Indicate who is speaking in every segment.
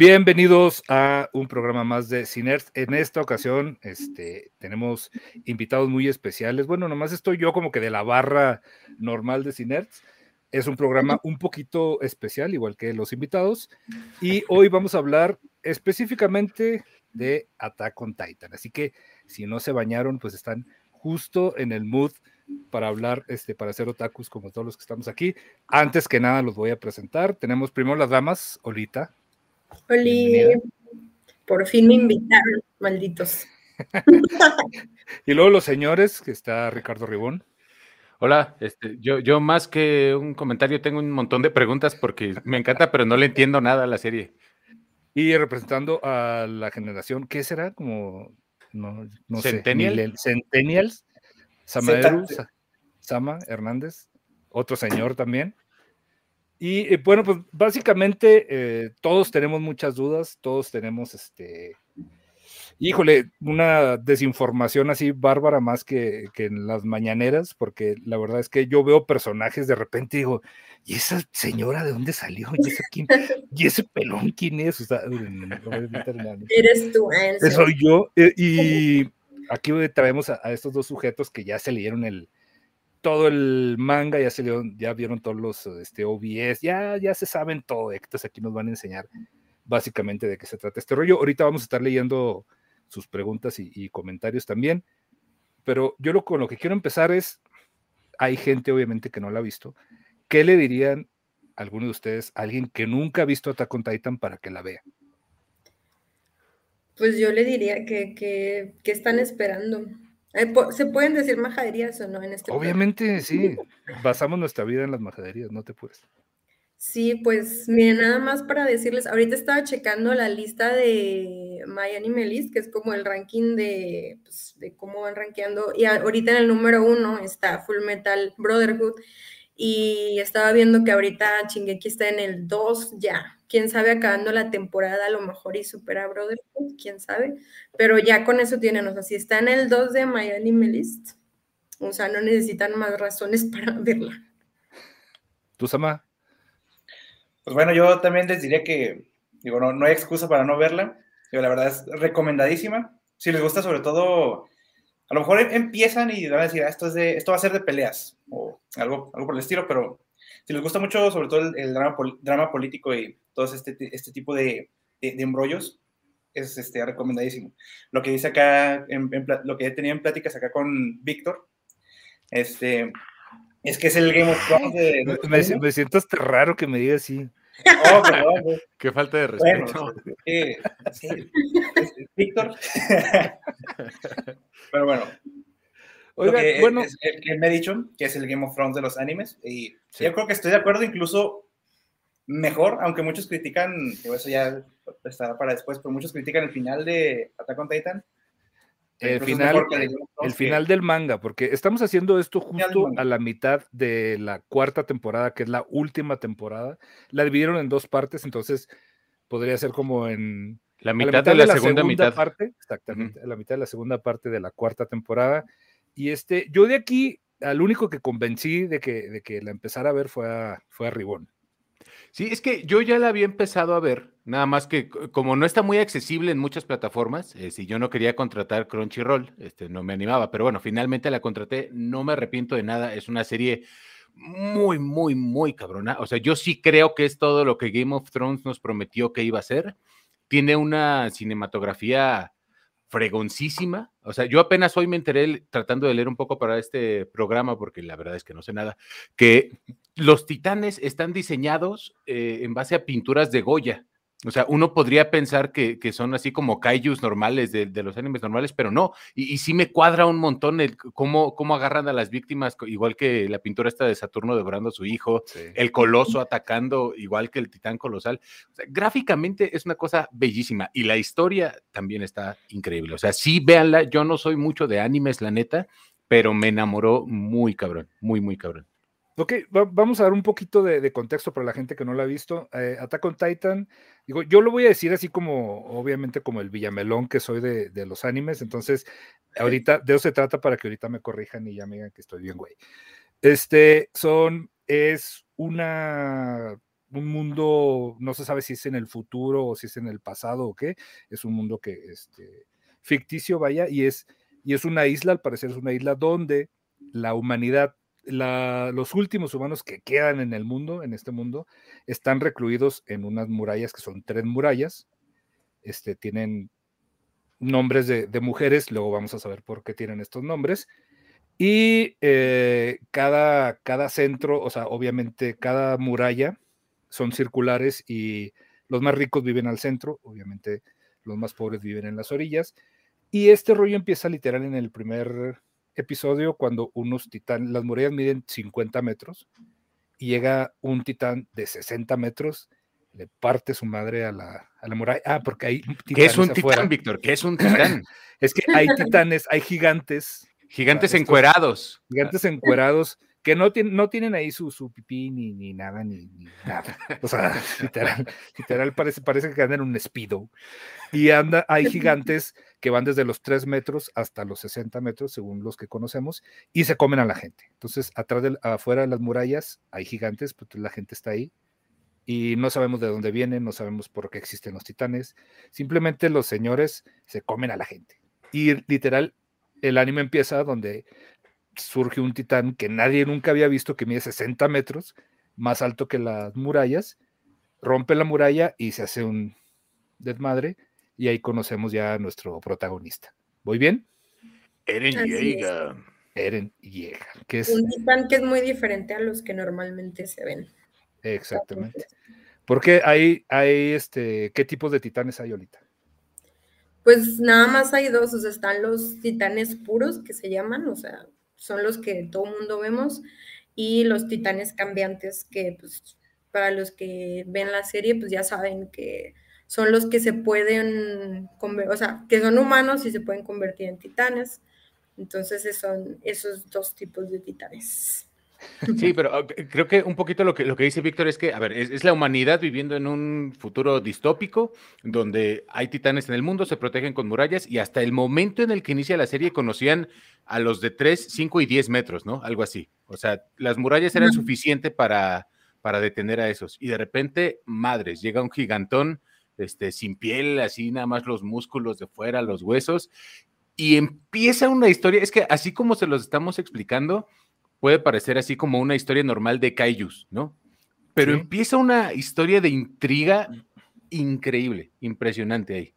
Speaker 1: Bienvenidos a un programa más de Cinerts. En esta ocasión este, tenemos invitados muy especiales. Bueno, nomás estoy yo como que de la barra normal de Cinerts. Es un programa un poquito especial, igual que los invitados. Y hoy vamos a hablar específicamente de Attack on Titan. Así que si no se bañaron, pues están justo en el mood para hablar, este, para hacer otakus como todos los que estamos aquí. Antes que nada los voy a presentar. Tenemos primero las damas, Olita.
Speaker 2: Hola, por fin me invitaron, malditos.
Speaker 1: y luego los señores, que está Ricardo Ribón.
Speaker 3: Hola, este, yo, yo más que un comentario tengo un montón de preguntas porque me encanta, pero no le entiendo nada a la serie.
Speaker 1: Y representando a la generación, ¿qué será? Como, no, no Centennial. sé, Centennials, Sama, Sama Hernández, otro señor también. Y eh, bueno, pues básicamente eh, todos tenemos muchas dudas, todos tenemos este, híjole, una desinformación así bárbara más que, en las mañaneras, porque la verdad es que yo veo personajes de repente y digo, ¿y esa señora de dónde salió? ¿Y, ese pelón quién es?
Speaker 2: Eres tú,
Speaker 1: Soy yo. Eh, y aquí traemos a estos dos sujetos que ya se leyeron el, todo el manga, ya se ya vieron todos los este, OBS, ya, ya se saben todo, entonces aquí nos van a enseñar básicamente de qué se trata este rollo. Ahorita vamos a estar leyendo sus preguntas y, comentarios también, pero yo lo, con lo que quiero empezar es, hay gente obviamente que no la ha visto, ¿qué le dirían alguno de ustedes, a alguien que nunca ha visto Attack on Titan para que la vea?
Speaker 2: Pues yo le diría que, que, que están esperando. Eh, ¿Se pueden decir majaderías o no en este
Speaker 1: Obviamente, sí. Basamos nuestra vida en las majaderías, no te puedes.
Speaker 2: Sí, pues miren, nada más para decirles, ahorita estaba checando la lista de Anime List, que es como el ranking de, pues, de cómo van rankeando, y ahorita en el número uno está Full Metal Brotherhood, y estaba viendo que ahorita Chingeki está en el 2 ya. Quién sabe, acabando la temporada a lo mejor y supera Brotherhood, quién sabe. Pero ya con eso tienen, o sea, si está en el 2 de My Anime List, o sea, no necesitan más razones para verla.
Speaker 1: ¿Tú, Sama?
Speaker 4: Pues bueno, yo también les diría que, digo, no, no hay excusa para no verla. Digo, la verdad es recomendadísima. Si les gusta sobre todo a lo mejor empiezan y van a decir, ah, esto, es de, esto va a ser de peleas o algo, algo por el estilo, pero si les gusta mucho, sobre todo el, drama, drama, político y todo este, este tipo de, de, embrollos, es este, recomendadísimo. Lo que dice acá, lo que he tenido en pláticas acá con Víctor, este, es que es el Game of Thrones de...
Speaker 1: me, siento hasta raro que me diga así.
Speaker 3: Oh, perdón. Qué falta de respeto.
Speaker 4: sí, Víctor. Pero bueno.
Speaker 1: Oiga, bueno.
Speaker 4: Es el que me he dicho, que es el Game of Thrones de los animes. Y yo creo que estoy de acuerdo, incluso mejor, aunque muchos critican, que eso ya estará para después, pero muchos critican el final de Attack on Titan.
Speaker 1: El final, el final del manga, porque estamos haciendo esto justo a la mitad de la cuarta temporada, que es la última temporada. La dividieron en dos partes, entonces podría ser como en
Speaker 3: la mitad, de, la segunda, mitad.
Speaker 1: parte, exactamente, la mitad de la segunda parte de la cuarta temporada. Y este, yo de aquí, al único que convencí de que, de que la empezara a ver fue a, fue a Ribón.
Speaker 3: Sí, es que yo ya la había empezado a ver, nada más que como no está muy accesible en muchas plataformas, eh, si yo no quería contratar Crunchyroll, este, no me animaba, pero bueno, finalmente la contraté, no me arrepiento de nada, es una serie muy, muy, muy cabrona. O sea, yo sí creo que es todo lo que Game of Thrones nos prometió que iba a ser. Tiene una cinematografía fregoncísima. O sea, yo apenas hoy me enteré tratando de leer un poco para este programa, porque la verdad es que no sé nada, que los titanes están diseñados eh, en base a pinturas de Goya. O sea, uno podría pensar que, son así como kaijus normales de, los animes normales, pero no. Y, sí me cuadra un montón el cómo, cómo agarran a las víctimas, igual que la pintura esta de Saturno devorando a su hijo, el coloso atacando, igual que el titán colosal. gráficamente es una cosa bellísima. Y la historia también está increíble. O sea, sí, véanla. Yo no soy mucho de animes, la neta, pero me enamoró muy cabrón, muy, muy cabrón.
Speaker 1: Ok, vamos a dar un poquito de, contexto para la gente que no lo ha visto. Eh, Attack on Titan, digo, yo lo voy a decir así como, obviamente, como el Villamelón que soy de, los animes. Entonces, ahorita de eso se trata para que ahorita me corrijan y ya me digan que estoy bien, güey. Este, son, es una un mundo, no se sabe si es en el futuro o si es en el pasado o qué, es un mundo que, este, ficticio, vaya, y es, y es una isla, al parecer es una isla donde la humanidad, los últimos humanos que quedan en el mundo, en este mundo, están recluidos en unas murallas que son tres murallas, este, tienen nombres de, mujeres, luego vamos a saber por qué tienen estos nombres, y eh, cada, cada centro, o sea, obviamente cada muralla son circulares y los más ricos viven al centro, obviamente los más pobres viven en las orillas. Y este rollo empieza literal en el primer episodio cuando unos titanes, las murallas miden 50 metros y llega un titán de 60 metros, le parte su madre a la, a la muralla. Ah, porque hay
Speaker 3: ¿Qué es un titán, Víctor? ¿Qué es un titán?
Speaker 1: es que hay titanes, hay gigantes.
Speaker 3: Gigantes encuerados.
Speaker 1: Gigantes encuerados que no, tienen, no tienen ahí su, su pipí ni, ni nada, ni, nada. O sea, literal, literal parece, parece que andan en un espido. Y anda, hay gigantes que van desde los 3 metros hasta los 60 metros, según los que conocemos, y se comen a la gente. Entonces, atrás de, afuera de las murallas hay gigantes, pues la gente está ahí. Y no sabemos de dónde vienen, no sabemos por qué existen los titanes. Simplemente los señores se comen a la gente. Y literal, el anime empieza donde surge un titán que nadie nunca había visto, que mide 60 metros, más alto que las murallas, rompe la muralla y se hace un desmadre, y ahí conocemos ya a nuestro protagonista. ¿Voy bien?
Speaker 3: Eren Yeager.
Speaker 1: Eren Yeager, que es...
Speaker 2: Un titán que es muy diferente a los que normalmente se ven.
Speaker 1: Exactamente. Porque hay, hay este, ¿qué tipos de titanes hay ahorita?
Speaker 2: Pues nada más hay dos, o sea, están los titanes puros que se llaman, o sea, son los que todo el mundo vemos, y los titanes cambiantes, que pues, para los que ven la serie, pues ya saben que son los que se pueden, o sea, que son humanos y se pueden convertir en titanes. Entonces son esos dos tipos de titanes.
Speaker 3: Sí, pero creo que un poquito lo que, lo que dice Víctor es que, a ver, es, la humanidad viviendo en un futuro distópico donde hay titanes en el mundo, se protegen con murallas y hasta el momento en el que inicia la serie conocían a los de 3, 5 y 10 metros, ¿no? Algo así. O sea, las murallas eran suficientes para, para detener a esos. Y de repente, madres, llega un gigantón este, sin piel, así nada más los músculos de fuera, los huesos. Y empieza una historia, es que así como se los estamos explicando, puede parecer así como una historia normal de Kaijus, ¿no? Pero empieza una historia de intriga increíble, impresionante ahí.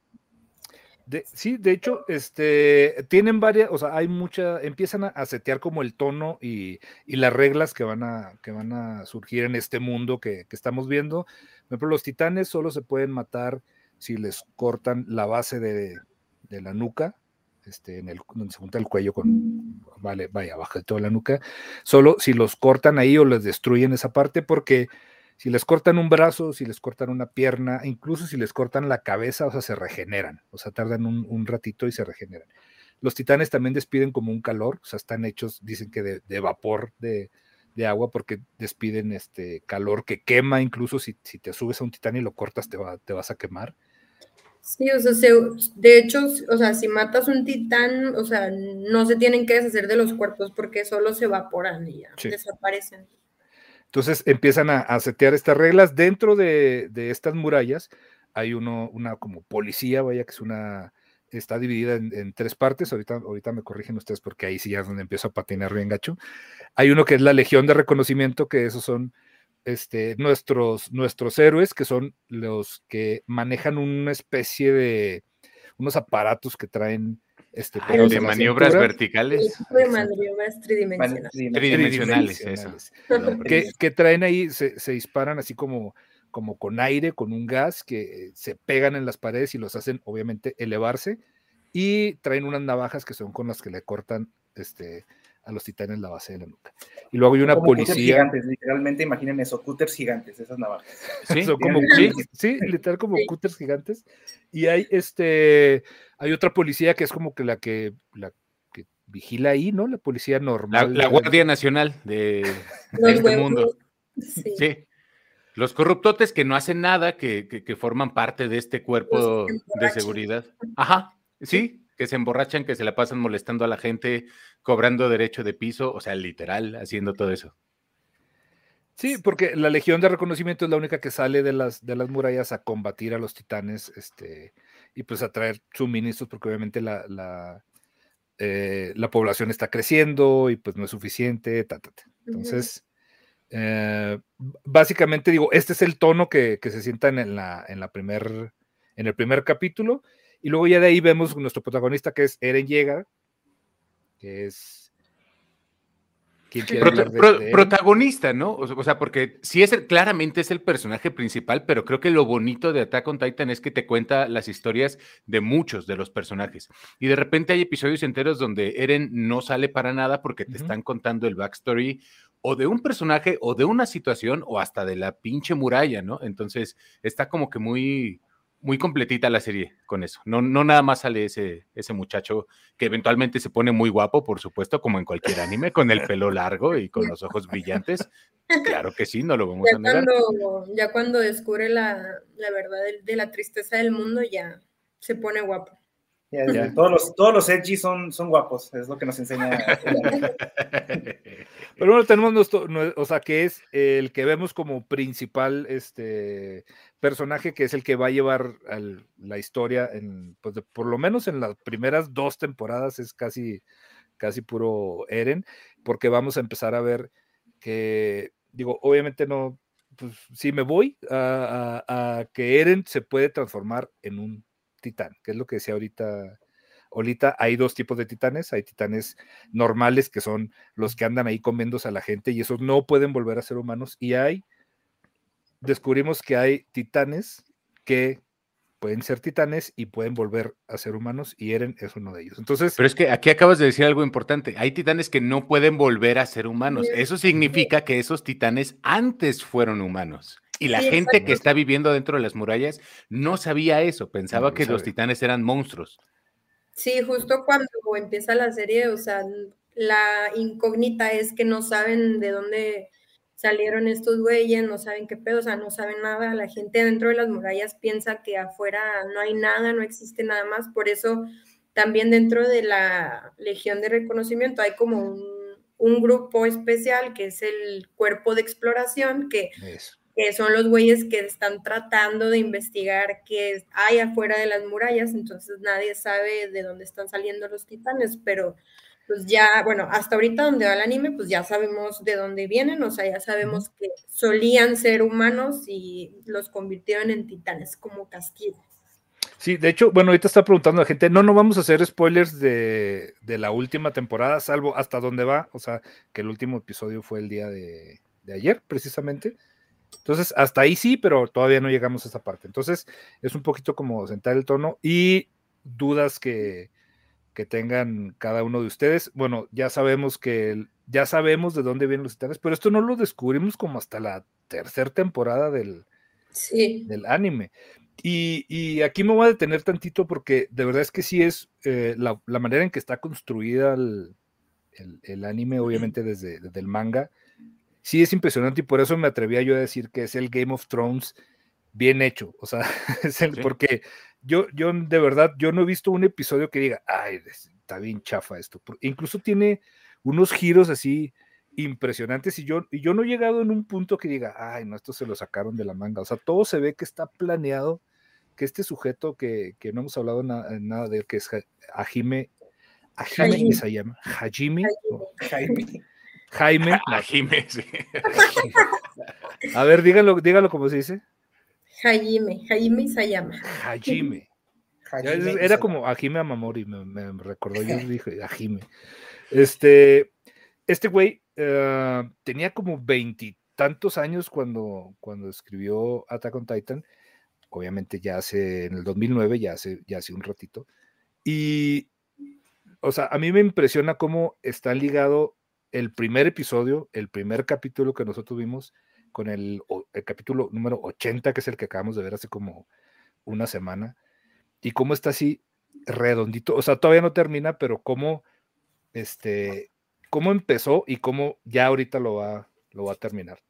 Speaker 1: sí, de hecho, este, tienen varias, o sea, hay mucha, empiezan a, setear como el tono y, las reglas que van, a, que van a surgir en este mundo que, estamos viendo. Por ejemplo, los titanes solo se pueden matar si les cortan la base de, de la nuca, este, en el, donde se junta el cuello con, vale, vaya, abajo de toda la nuca, solo si los cortan ahí o les destruyen esa parte, porque si les cortan un brazo, si les cortan una pierna, incluso si les cortan la cabeza, o sea, se regeneran, o sea, tardan un, ratito y se regeneran. Los titanes también despiden como un calor, o sea, están hechos, dicen que de, vapor de, agua, porque despiden este calor que quema, incluso si, si, te subes a un titán y lo cortas, te, va, te vas a quemar.
Speaker 2: Sí, o sea, de hecho, o sea, si matas un titán, o sea, no se tienen que deshacer de los cuerpos porque solo se evaporan y ya desaparecen.
Speaker 1: Entonces empiezan a, setear estas reglas. Dentro de, estas murallas hay uno, una como policía, vaya, que es una, está dividida en, tres partes. Ahorita, ahorita me corrigen ustedes porque ahí sí ya es donde empiezo a patinar bien gacho. Hay uno que es la Legión de Reconocimiento, que esos son este, nuestros, nuestros héroes, que son los que manejan una especie de unos aparatos que traen este,
Speaker 3: ah, de maniobras verticales.
Speaker 2: De maniobras tridimensionales.
Speaker 3: Tridimensionales, eso.
Speaker 1: que, traen ahí, se, disparan así como, como con aire, con un gas, que se pegan en las paredes y los hacen obviamente elevarse. Y traen unas navajas que son con las que le cortan este, a los titanes la base de la nuca. Y luego hay una policía.
Speaker 4: Gigantes, literalmente imaginen eso, cutters gigantes, esas navajas.
Speaker 1: Sí, como, sí, literal como cutters gigantes. Y hay este, hay otra policía que es como que la que, la que vigila ahí, ¿no? La policía normal.
Speaker 3: La, Guardia Nacional de, este mundo. Sí. Los corruptotes que no hacen nada, que, que forman parte de este cuerpo de seguridad. Ajá, sí, que se emborrachan, que se la pasan molestando a la gente, cobrando derecho de piso, o sea, literal, haciendo todo eso.
Speaker 1: Sí, porque la Legión de Reconocimiento es la única que sale de las, de las murallas a combatir a los titanes este, y pues a traer suministros, porque obviamente la, la, eh, la población está creciendo y pues no es suficiente. Entonces, eh, básicamente digo, este es el tono que, que se sienta en, la, en, la primer, en el primer capítulo. Y luego ya de ahí vemos nuestro protagonista que es Eren Yeager, que es
Speaker 3: protagonista, ¿no? O, sea, porque sí es claramente es el personaje principal, pero creo que lo bonito de Attack on Titan es que te cuenta las historias de muchos de los personajes. Y de repente hay episodios enteros donde Eren no sale para nada porque te están contando el backstory o de un personaje o de una situación o hasta de la pinche muralla, ¿no? Entonces está como que muy muy completita la serie con eso. No, no nada más sale ese, ese muchacho que eventualmente se pone muy guapo, por supuesto, como en cualquier anime, con el pelo largo y con los ojos brillantes. Claro que sí, no lo vamos
Speaker 2: a
Speaker 3: negar.
Speaker 2: ya cuando descubre la, verdad de, la tristeza del mundo, ya se pone guapo.
Speaker 4: Todos los, todos los edgy son, son guapos, es lo que nos enseña.
Speaker 1: Pero bueno, tenemos nuestro, o sea, que es el que vemos como principal este, personaje, que es el que va a llevar la historia, en, pues por lo menos en las primeras dos temporadas es casi, casi puro Eren, porque vamos a empezar a ver que, digo, obviamente no, pues si me voy a, a que Eren se puede transformar en un titán, que es lo que decía ahorita ahorita hay dos tipos de titanes, hay titanes normales que son los que andan ahí comiéndose a la gente y esos no pueden volver a ser humanos y hay, descubrimos que hay titanes que pueden ser titanes y pueden volver a ser humanos y Eren es uno de ellos. Entonces,
Speaker 3: pero es que aquí acabas de decir algo importante. Hay titanes que no pueden volver a ser humanos. Eso significa que esos titanes antes fueron humanos. Y la gente que está viviendo dentro de las murallas no sabía eso, pensaba que los titanes eran monstruos.
Speaker 2: Sí, justo cuando empieza la serie, o sea, la incógnita es que no saben de dónde salieron estos güeyes, no saben qué pedo, o sea, no saben nada. La gente dentro de las murallas piensa que afuera no hay nada, no existe nada más. Por eso también dentro de la Legión de Reconocimiento hay como un, grupo especial que es el cuerpo de exploración que que son los güeyes que están tratando de investigar qué hay afuera de las murallas, entonces nadie sabe de dónde están saliendo los titanes, pero pues ya, bueno, hasta ahorita donde va el anime, pues ya sabemos de dónde vienen, o sea, ya sabemos que solían ser humanos y los convirtieron en titanes como castigo.
Speaker 1: Sí, de hecho, bueno, ahorita está preguntando la gente, no, no vamos a hacer spoilers de, de la última temporada, salvo hasta dónde va, o sea, que el último episodio fue el día de, de ayer, precisamente. Entonces, hasta ahí sí, pero todavía no llegamos a esa parte. Entonces, es un poquito como sentar el tono y dudas que, que tengan cada uno de ustedes. Bueno, ya sabemos que ya sabemos de dónde vienen los titanes, pero esto no lo descubrimos como hasta la tercera temporada del, del anime. Y, aquí me voy a detener tantito porque de verdad es que sí es eh, la, manera en que está construida el, el, anime, obviamente desde, desde, el manga, sí es impresionante y por eso me atrevía yo a decir que es el Game of Thrones bien hecho, o sea, es el, porque yo, yo de verdad, yo no he visto un episodio que diga, ay, está bien chafa esto, incluso tiene unos giros así impresionantes y yo, y yo no he llegado en un punto que diga, ay, no, esto se lo sacaron de la manga, o sea, todo se ve que está planeado, que este sujeto que, que no hemos hablado nada de él, que es Hajime, Hajime, se llama, Hajime, Hajime. Jaime.
Speaker 3: A, Jaime, sí.
Speaker 1: A ver, dígalo, dígalo como se dice.
Speaker 2: Jaime, Jaime Sayama.
Speaker 1: Jaime. Era como Ajime Amamori, me, me recordó, yo dije Ajime. Este, este güey uh, tenía como veintitantos años cuando, cuando escribió Attack on Titan. Obviamente ya hace, en el 2009, ya hace, ya hace un ratito. Y, o sea, a mí me impresiona cómo está ligado el primer episodio, el primer capítulo que nosotros vimos, con el, capítulo número 80, que es el que acabamos de ver hace como una semana, y cómo está así redondito, o sea, todavía no termina, pero cómo, este, cómo empezó y cómo ya ahorita lo va, lo va a terminar.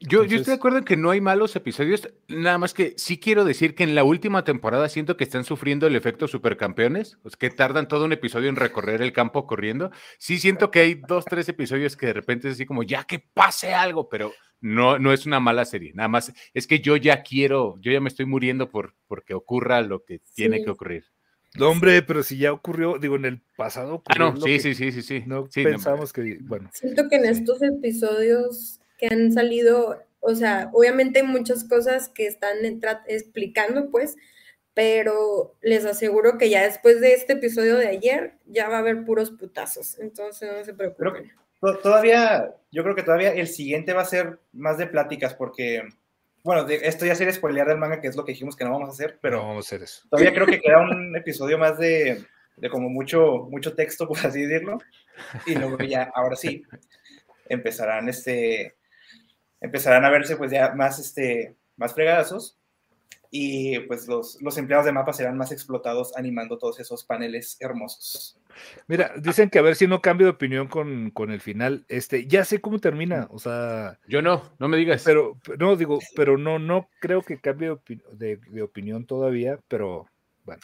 Speaker 3: Yo, estoy de acuerdo en que no hay malos episodios, nada más que sí quiero decir que en la última temporada siento que están sufriendo el efecto supercampeones, pues que tardan todo un episodio en recorrer el campo corriendo. Sí siento que hay dos, tres episodios que de repente es así como, ya que pase algo, pero no, no es una mala serie, nada más es que yo ya quiero, yo ya me estoy muriendo por porque ocurra lo que tiene que ocurrir.
Speaker 1: No, hombre, pero si ya ocurrió, digo, en el pasado.
Speaker 3: Ah, no, sí, sí, sí, sí, sí.
Speaker 1: No pensamos que, bueno.
Speaker 2: Siento que en estos episodios que han salido, o sea, obviamente hay muchas cosas que están explicando, pues, pero les aseguro que ya después de este episodio de ayer ya va a haber puros putazos, entonces no se preocupen.
Speaker 4: todavía, yo creo que todavía el siguiente va a ser más de pláticas porque, bueno, esto ya sería spoilear del manga, que es lo que dijimos que no vamos a hacer, pero
Speaker 1: vamos a hacer eso.
Speaker 4: Todavía creo que queda un episodio más de, de como mucho, mucho texto, por así decirlo, y luego ya, ahora sí, empezarán este empezarán a verse pues ya más, este, más fregadazos y pues los, los empleados de mapa serán más explotados animando todos esos paneles hermosos.
Speaker 1: Mira, dicen que a ver si no cambio de opinión con, con, el final. Este, ya sé cómo termina, o sea.
Speaker 3: Yo no, no me digas.
Speaker 1: Pero, no, digo, pero no, no creo que cambie de, de opinión todavía, pero bueno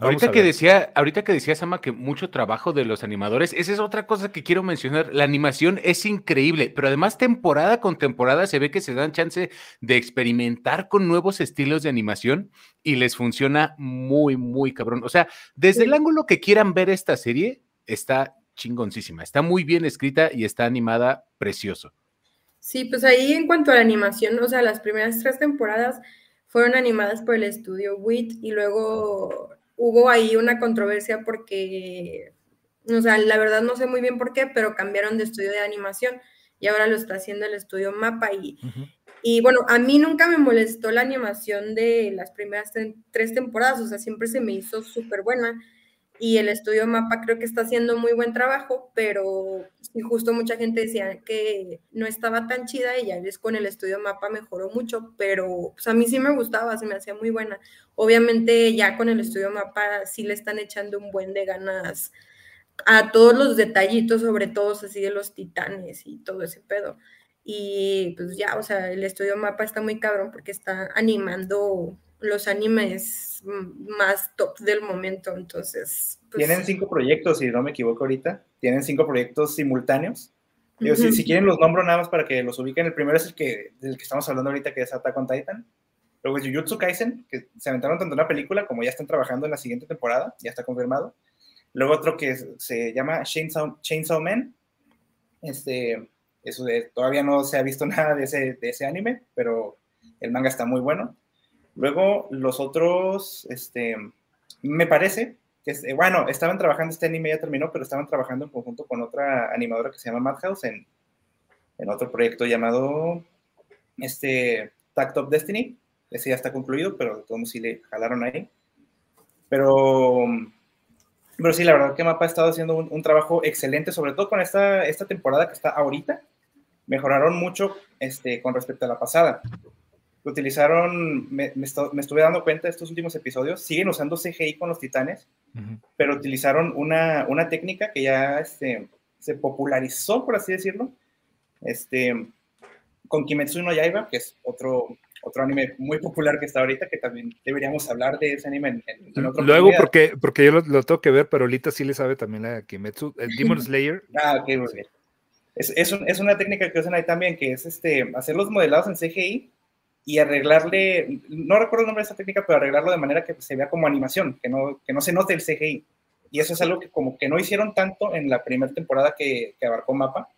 Speaker 3: ahorita, que decía, ahorita que decía Sama que mucho trabajo de los animadores, esa es otra cosa que quiero mencionar. La animación es increíble, pero además temporada con temporada se ve que se dan chance de experimentar con nuevos estilos de animación y les funciona muy, muy cabrón. O sea, desde el ángulo que quieran ver esta serie, está chingoncísima, está muy bien escrita y está animada precioso.
Speaker 2: Sí, pues ahí en cuanto a la animación, o sea, las primeras tres temporadas fueron animadas por el estudio WIT y luego hubo ahí una controversia porque, o sea, la verdad no sé muy bien por qué, pero cambiaron de estudio de animación y ahora lo está haciendo el estudio Mapa y, y bueno, a mí nunca me molestó la animación de las primeras tres temporadas, o sea, siempre se me hizo súper buena y el estudio Mapa creo que está haciendo muy buen trabajo, pero y justo mucha gente decía que no estaba tan chida y ya ves con el estudio Mapa mejoró mucho, pero a mí sí me gustaba, se me hacía muy buena. Obviamente ya con el estudio Mapa sí le están echando un buen de ganas a todos los detallitos, sobre todo así de los titanes y todo ese pedo. Y pues ya, o sea, el estudio Mapa está muy cabrón porque está animando los animes más top del momento, entonces...
Speaker 4: Pues Tienen cinco proyectos, si no me equivoco ahorita, tienen cinco proyectos simultáneos. si, si, quieren los nombro nada más para que los ubiquen, el primero es el que, del que estamos hablando ahorita, que es Attack on Titan. Luego es Jujutsu Kaisen, que se aventaron tanto una película como ya están trabajando en la siguiente temporada, ya está confirmado. Luego otro que se llama Chainsaw, Chainsaw Man. Este, eso de, todavía no se ha visto nada de ese, de ese anime, pero el manga está muy bueno. Luego los otros, este, me parece que, eh, bueno, estaban trabajando, este anime ya terminó, pero estaban trabajando en conjunto con otra animadora que se llama Madhouse en, otro proyecto llamado, este, Tact Destiny. Ese ya está concluido, pero todos sí le jalaron ahí. Pero, pero sí, la verdad que Mapa ha estado haciendo un, un, trabajo excelente, sobre todo con esta, esta temporada que está ahorita. Mejoraron mucho este, con respecto a la pasada utilizaron, me, me, estuve dando cuenta de estos últimos episodios, siguen usando CGI con los titanes, pero utilizaron una, una, técnica que ya este, se popularizó, por así decirlo, este, con Kimetsu no Yaiba, que es otro, otro anime muy popular que está ahorita, que también deberíamos hablar de ese anime en,
Speaker 1: otro Luego, porque, porque yo lo, tengo que ver, pero ahorita sí le sabe también a Kimetsu, el Demon Slayer.
Speaker 4: Ah, ok, Es, es, es, una técnica que usan ahí también, que es este, hacer los modelados en CGI y arreglarle, no recuerdo el nombre de esa técnica, pero arreglarlo de manera que se vea como animación, que no, que no se note el CGI. Y eso es algo que como que no hicieron tanto en la primera temporada que, que abarcó Mapa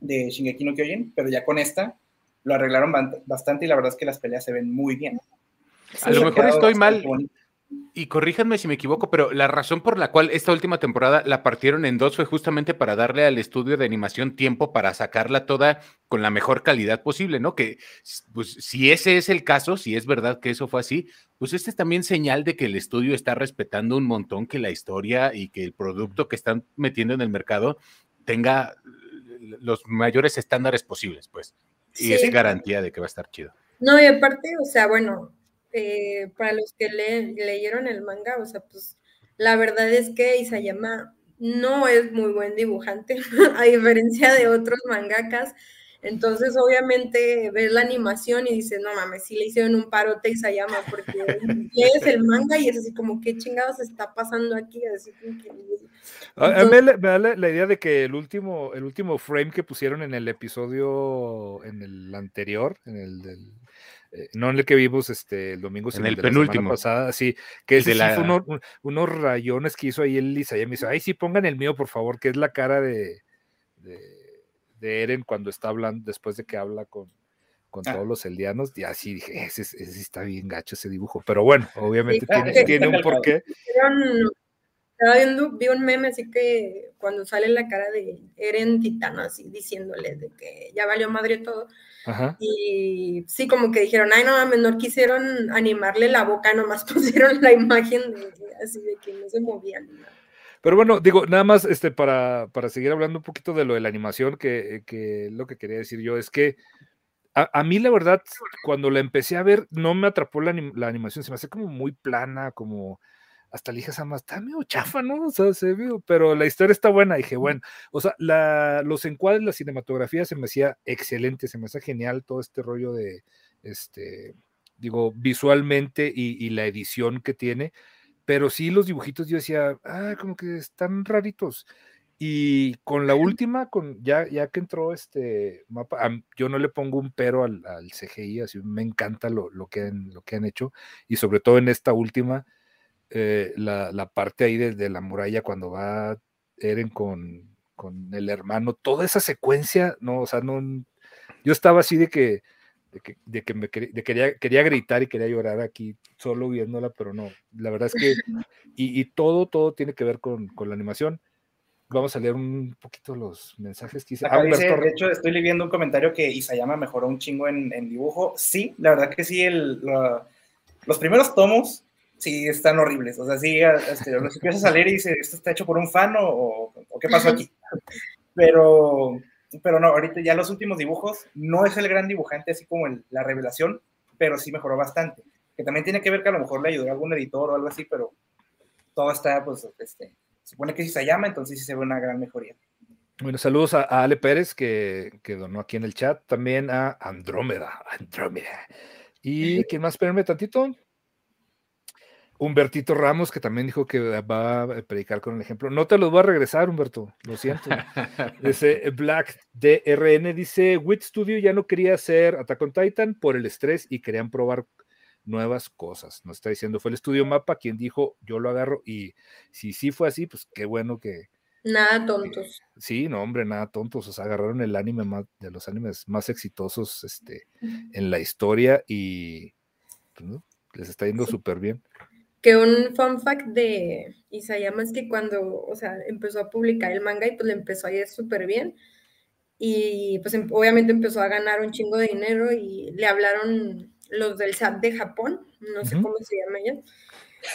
Speaker 4: de Shingeki no Kyojin, pero ya con esta lo arreglaron bastante y la verdad es que las peleas se ven muy bien.
Speaker 3: A lo mejor estoy mal, y corríjanme si me equivoco, pero la razón por la cual esta última temporada la partieron en dos fue justamente para darle al estudio de animación tiempo para sacarla toda con la mejor calidad posible, ¿no? Que pues si ese es el caso, si es verdad que eso fue así, pues este es también señal de que el estudio está respetando un montón que la historia y que el producto que están metiendo en el mercado tenga los mayores estándares posibles, pues. Y es garantía de que va a estar chido.
Speaker 2: No, y aparte, o sea, bueno, eh, para los que leyeron el manga, o sea, pues la verdad es que Isayama no es muy buen dibujante, a diferencia de otros mangakas. Entonces, obviamente, ves la animación y dices, no mames, sí le hicieron un parote se llama, porque lees el manga y es así como, ¿qué chingados está pasando aquí? Así que,
Speaker 1: a, mí me, da la, idea de que el último, el último frame que pusieron en el episodio, en el anterior, en el del eh, no en el que vimos este, el domingo,
Speaker 3: sino en el penúltimo.
Speaker 1: pasada, sí, que es de la... unos rayones que hizo ahí el Lisa y me dice, ay, sí, pongan el mío, por favor, que es la cara de, de, Eren cuando está hablando, después de que habla con, con ah. todos los eldianos, y así dije, ese, ese, está bien gacho ese dibujo, pero bueno, obviamente tiene, tiene un porqué.
Speaker 2: Estaba viendo, vi un meme así que cuando sale la cara de Eren Titano, así diciéndole de que ya valió madre todo. Y sí, como que dijeron, ay, no menor quisieron animarle la boca, nomás pusieron la imagen de, así de que no se movían.
Speaker 1: Pero bueno, digo, nada más este, para, para seguir hablando un poquito de lo de la animación, que, que lo que quería decir yo es que a, a, mí la verdad, cuando la empecé a ver, no me atrapó la, la animación, se me hace como muy plana, como hasta le dije a está medio chafa, ¿no? O sea, se vio, pero la historia está buena. dije, bueno, o sea, la, los encuadres, la cinematografía se me hacía excelente, se me hacía genial todo este rollo de, este, digo, visualmente y, y la edición que tiene, pero sí los dibujitos yo decía, ah, como que están raritos. Y con la última, con ya, ya que entró este mapa, yo no le pongo un pero al, al CGI, así me encanta lo, lo, que han, lo que han hecho, y sobre todo en esta última, eh, la, parte ahí de, la muralla cuando va Eren con, el hermano, toda esa secuencia, no, o sea, no, yo estaba así de que, de que, me quería, quería gritar y quería llorar aquí solo viéndola, pero no, la verdad es que, y, todo, todo tiene que ver con, la animación. Vamos a leer un poquito los mensajes que
Speaker 4: hice. Ah, de hecho, estoy leyendo un comentario que Isayama mejoró un chingo en, dibujo. Sí, la verdad que sí, el, los primeros tomos sí están horribles. O sea, sí, este, los empiezas a leer y dices, ¿esto está hecho por un fan o, qué pasó aquí? Pero, pero no, ahorita ya los últimos dibujos, no es el gran dibujante así como la revelación, pero sí mejoró bastante. Que también tiene que ver que a lo mejor le ayudó a algún editor o algo así, pero todo está, pues, este, supone que si se llama, entonces sí se ve una gran mejoría.
Speaker 1: Bueno, saludos a, Ale Pérez que, que, donó aquí en el chat, también a Andrómeda, Andrómeda. ¿Y quién más? Espérenme tantito. Humbertito Ramos, que también dijo que va a predicar con el ejemplo. No te los voy a regresar, Humberto, lo siento. Dice Black DRN, dice, Wit Studio ya no quería hacer Attack on Titan por el estrés y querían probar nuevas cosas. Nos está diciendo, fue el estudio Mapa quien dijo, yo lo agarro y si sí fue así, pues qué bueno que...
Speaker 2: Nada tontos.
Speaker 1: sí, no, hombre, nada tontos. O sea, agarraron el anime más, de los animes más exitosos este, en la historia y pues, les está yendo súper bien.
Speaker 2: Que un fun fact de Isayama es que cuando, o sea, empezó a publicar el manga y pues le empezó a ir súper bien. Y pues em, obviamente empezó a ganar un chingo de dinero y le hablaron los del SAT de Japón, no sé cómo se llama ella,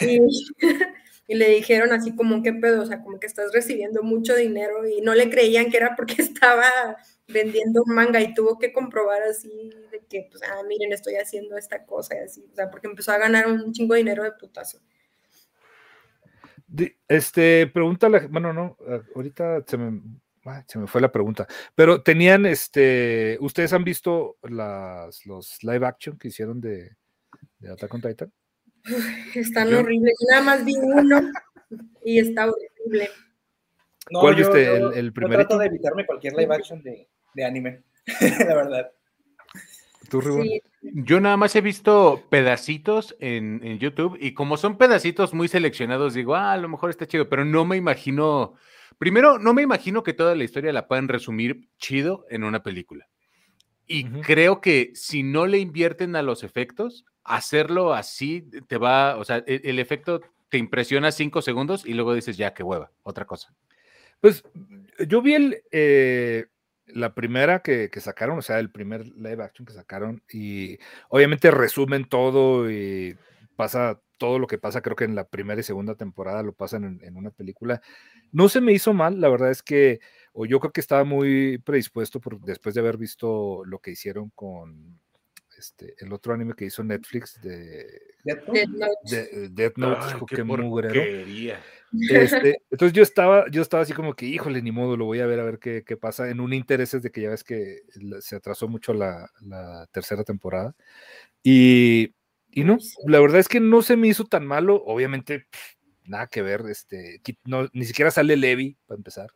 Speaker 2: y, y, le dijeron así como, ¿qué pedo? O sea, como que estás recibiendo mucho dinero y no le creían que era porque estaba vendiendo manga y tuvo que comprobar así de que, pues, ah, miren, estoy haciendo esta cosa y así, o sea, porque empezó a ganar un chingo de dinero de putazo.
Speaker 1: Este, pregúntale, bueno, no, ah, ahorita se me, se me fue la pregunta, pero tenían, este, ¿ustedes han visto las, los live action que hicieron de, de Attack on Titan?
Speaker 2: están horribles, nada más vi uno y está horrible.
Speaker 1: ¿Cuál viste? ¿El, el primero?
Speaker 4: trato de evitarme cualquier live action de, de anime, la verdad.
Speaker 3: Yo nada más he visto pedacitos en, en, YouTube y como son pedacitos muy seleccionados, digo, ah, a lo mejor está chido, pero no me imagino, primero, no me imagino que toda la historia la puedan resumir chido en una película. Y creo que si no le invierten a los efectos, hacerlo así te va, o sea, el, el efecto te impresiona cinco segundos y luego dices, ya, qué hueva, otra cosa.
Speaker 1: Pues yo vi el, eh, la primera que, sacaron, o sea, el primer live action que sacaron, y obviamente resumen todo y pasa todo lo que pasa, creo que en la primera y segunda temporada lo pasan en, una película. No se me hizo mal, la verdad es que, o yo creo que estaba muy predispuesto después de haber visto lo que hicieron con este, el otro anime que hizo Netflix de
Speaker 2: Death Note.
Speaker 1: Death Note, qué, este, entonces yo estaba, yo estaba así como que, híjole, ni modo, lo voy a ver a ver qué, qué pasa. En un interés de que ya ves que se atrasó mucho la, la tercera temporada. Y, y, no, la verdad es que no se me hizo tan malo. Obviamente, nada que ver. Este, no, ni siquiera sale Levi para empezar.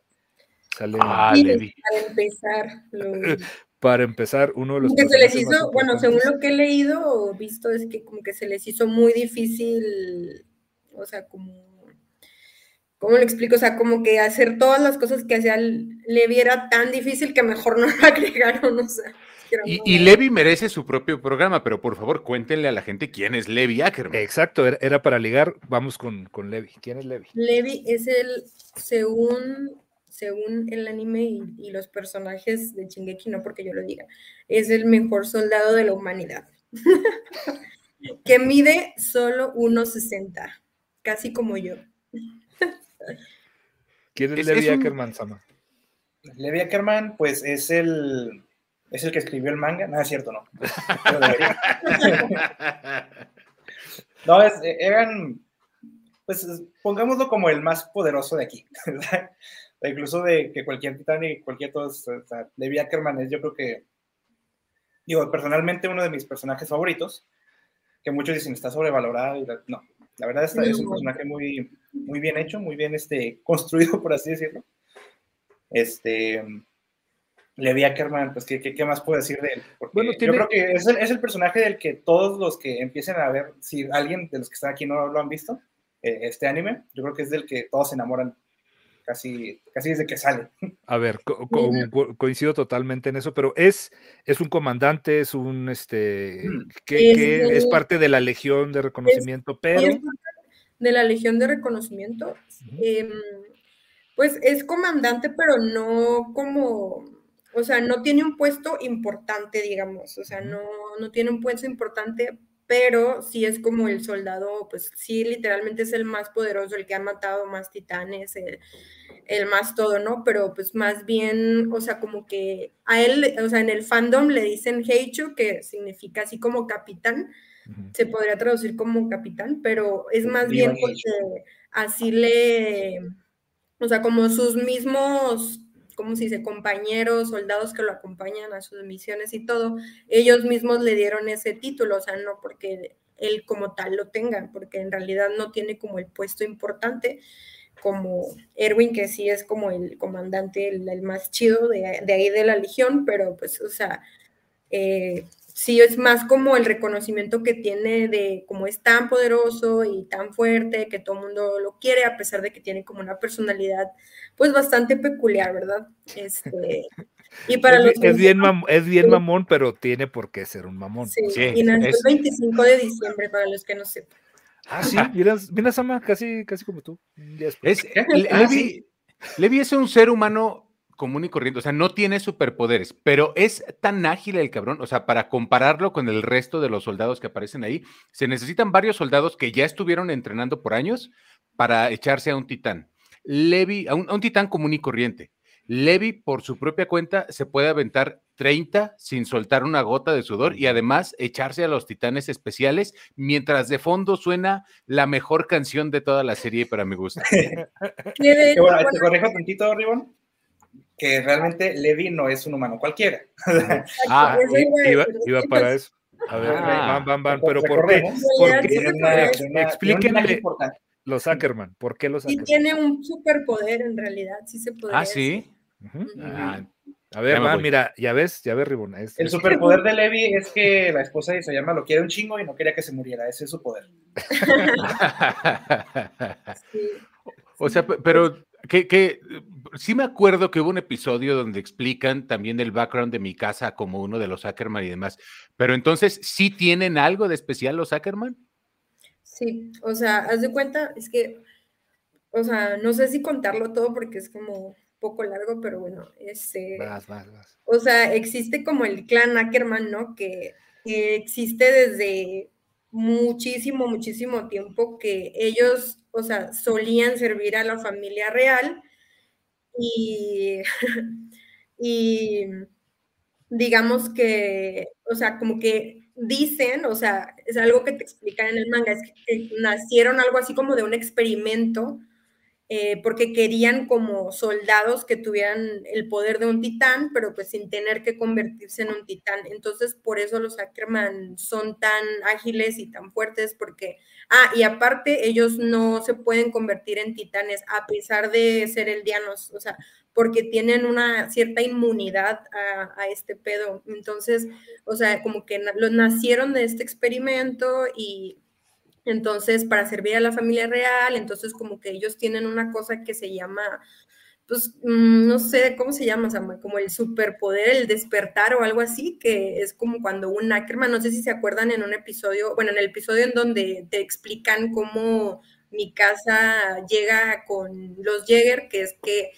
Speaker 1: Sale
Speaker 2: ah, Levi. Para empezar.
Speaker 1: para empezar, uno de los
Speaker 2: que se les hizo, bueno, según lo que he leído o visto, es que como que se les hizo muy difícil, o sea, como ¿cómo lo explico? O sea, como que hacer todas las cosas que hacía Levi era tan difícil que mejor no lo agregaron, o sea.
Speaker 3: Y, y, Levi merece su propio programa, pero por favor cuéntenle a la gente quién es Levi Ackerman.
Speaker 1: Exacto, era, para ligar, vamos con, con, Levi. ¿Quién es Levi?
Speaker 2: Levi es el, según, según el anime y, y los personajes de Shingeki, no porque yo lo diga, es el mejor soldado de la humanidad. que mide solo 1,60, casi como yo.
Speaker 1: ¿Quién es, Levi Ackerman, Sama?
Speaker 4: Levi Ackerman, pues es el, es el que escribió el manga. No, es cierto, no. no, es, eh, eran, pues pongámoslo como el más poderoso de aquí. Incluso de que cualquier titán y cualquier todo, o sea, Levi Ackerman es yo creo que, digo, personalmente uno de mis personajes favoritos, que muchos dicen está sobrevalorado y no, la verdad es, es un personaje muy, muy bien hecho, muy bien este, construido, por así decirlo. Este, Levi Ackerman, pues, ¿qué, qué, más puedo decir de él? bueno, Yo creo que es el, es el, personaje del que todos los que empiecen a ver, si alguien de los que están aquí no lo han visto, eh, este anime, yo creo que es del que todos se enamoran casi, casi desde que sale.
Speaker 1: A ver, coincido totalmente en eso, pero es, es un comandante, es un, este, mm. que, es, parte de la Legión de Reconocimiento, pero...
Speaker 2: De la Legión de Reconocimiento, em, pues es comandante, pero no como, o sea, no tiene un puesto importante, digamos, o sea, no, no tiene un puesto importante, pero sí es como el soldado, pues sí, literalmente es el más poderoso, el que ha matado más titanes, el, más todo, ¿no? Pero pues más bien, o sea, como que a él, o sea, en el fandom le dicen Heichu, que significa así como capitán, se podría traducir como capitán, pero es más bien porque así le, o sea, como sus mismos como se dice, compañeros, soldados que lo acompañan a sus misiones y todo, ellos mismos le dieron ese título, o sea, no porque él como tal lo tenga, porque en realidad no tiene como el puesto importante como Erwin, que sí es como el comandante, el, más chido de, ahí de la Legión, pero pues, o sea, eh, sí es más como el reconocimiento que tiene de cómo es tan poderoso y tan fuerte que todo el mundo lo quiere, a pesar de que tiene como una personalidad pues bastante peculiar, ¿verdad? Este, y para
Speaker 1: es, los es bien, es bien mamón, pero tiene por qué ser un mamón.
Speaker 2: Sí, y nació el 25 de diciembre, para los que no sepan.
Speaker 1: Ah, sí, mira, mira Sama, casi, casi como tú.
Speaker 3: Es, Levi, Levi es un ser humano común y corriente, o sea, no tiene superpoderes, pero es tan ágil el cabrón, o sea, para compararlo con el resto de los soldados que aparecen ahí, se necesitan varios soldados que ya estuvieron entrenando por años para echarse a un titán. Levi, a un, titán común y corriente. Levi, por su propia cuenta, se puede aventar 30 sin soltar una gota de sudor y además echarse a los titanes especiales mientras de fondo suena la mejor canción de toda la serie para mi gusto.
Speaker 4: bueno, te corrijo tantito, Ribón que realmente Levi no es un humano cualquiera.
Speaker 1: ah, iba, para eso. A ver, ah. van, van, van, pero ¿por qué? Explíquenme los Ackerman, ¿por qué los Ackerman?
Speaker 2: Y tiene un superpoder en realidad, sí se puede.
Speaker 3: Ah, sí.
Speaker 1: Ah, a ver, van, mira, ya ves, ya ves, Ribona.
Speaker 4: el superpoder de Levi es que la esposa de llama lo quiere un chingo y no quería que se muriera, ese es su poder.
Speaker 3: O sea, pero que, que, sí me acuerdo que hubo un episodio donde explican también el background de mi casa como uno de los Ackerman y demás. Pero entonces, ¿sí tienen algo de especial los Ackerman?
Speaker 2: Sí, o sea, haz de cuenta, es que, o sea, no sé si contarlo todo porque es como poco largo, pero bueno, este, o sea, existe como el clan Ackerman, ¿no? Que, que existe desde muchísimo, muchísimo tiempo que ellos o sea, solían servir a la familia real y, y digamos que, o sea, como que dicen, o sea, es algo que te explican en el manga, es que nacieron algo así como de un experimento eh, porque querían como soldados que tuvieran el poder de un titán, pero pues sin tener que convertirse en un titán. Entonces, por eso los Ackerman son tan ágiles y tan fuertes, porque, ah, y aparte, ellos no se pueden convertir en titanes a pesar de ser eldianos, o sea, porque tienen una cierta inmunidad a, este pedo. Entonces, o sea, como que los nacieron de este experimento y entonces, para servir a la familia real, entonces como que ellos tienen una cosa que se llama, pues, mm, no sé cómo se llama, como el superpoder, el despertar o algo así, que es como cuando un Ackerman, no sé si se acuerdan en un episodio, bueno, en el episodio en donde te explican cómo mi casa llega con los Jäger, que es que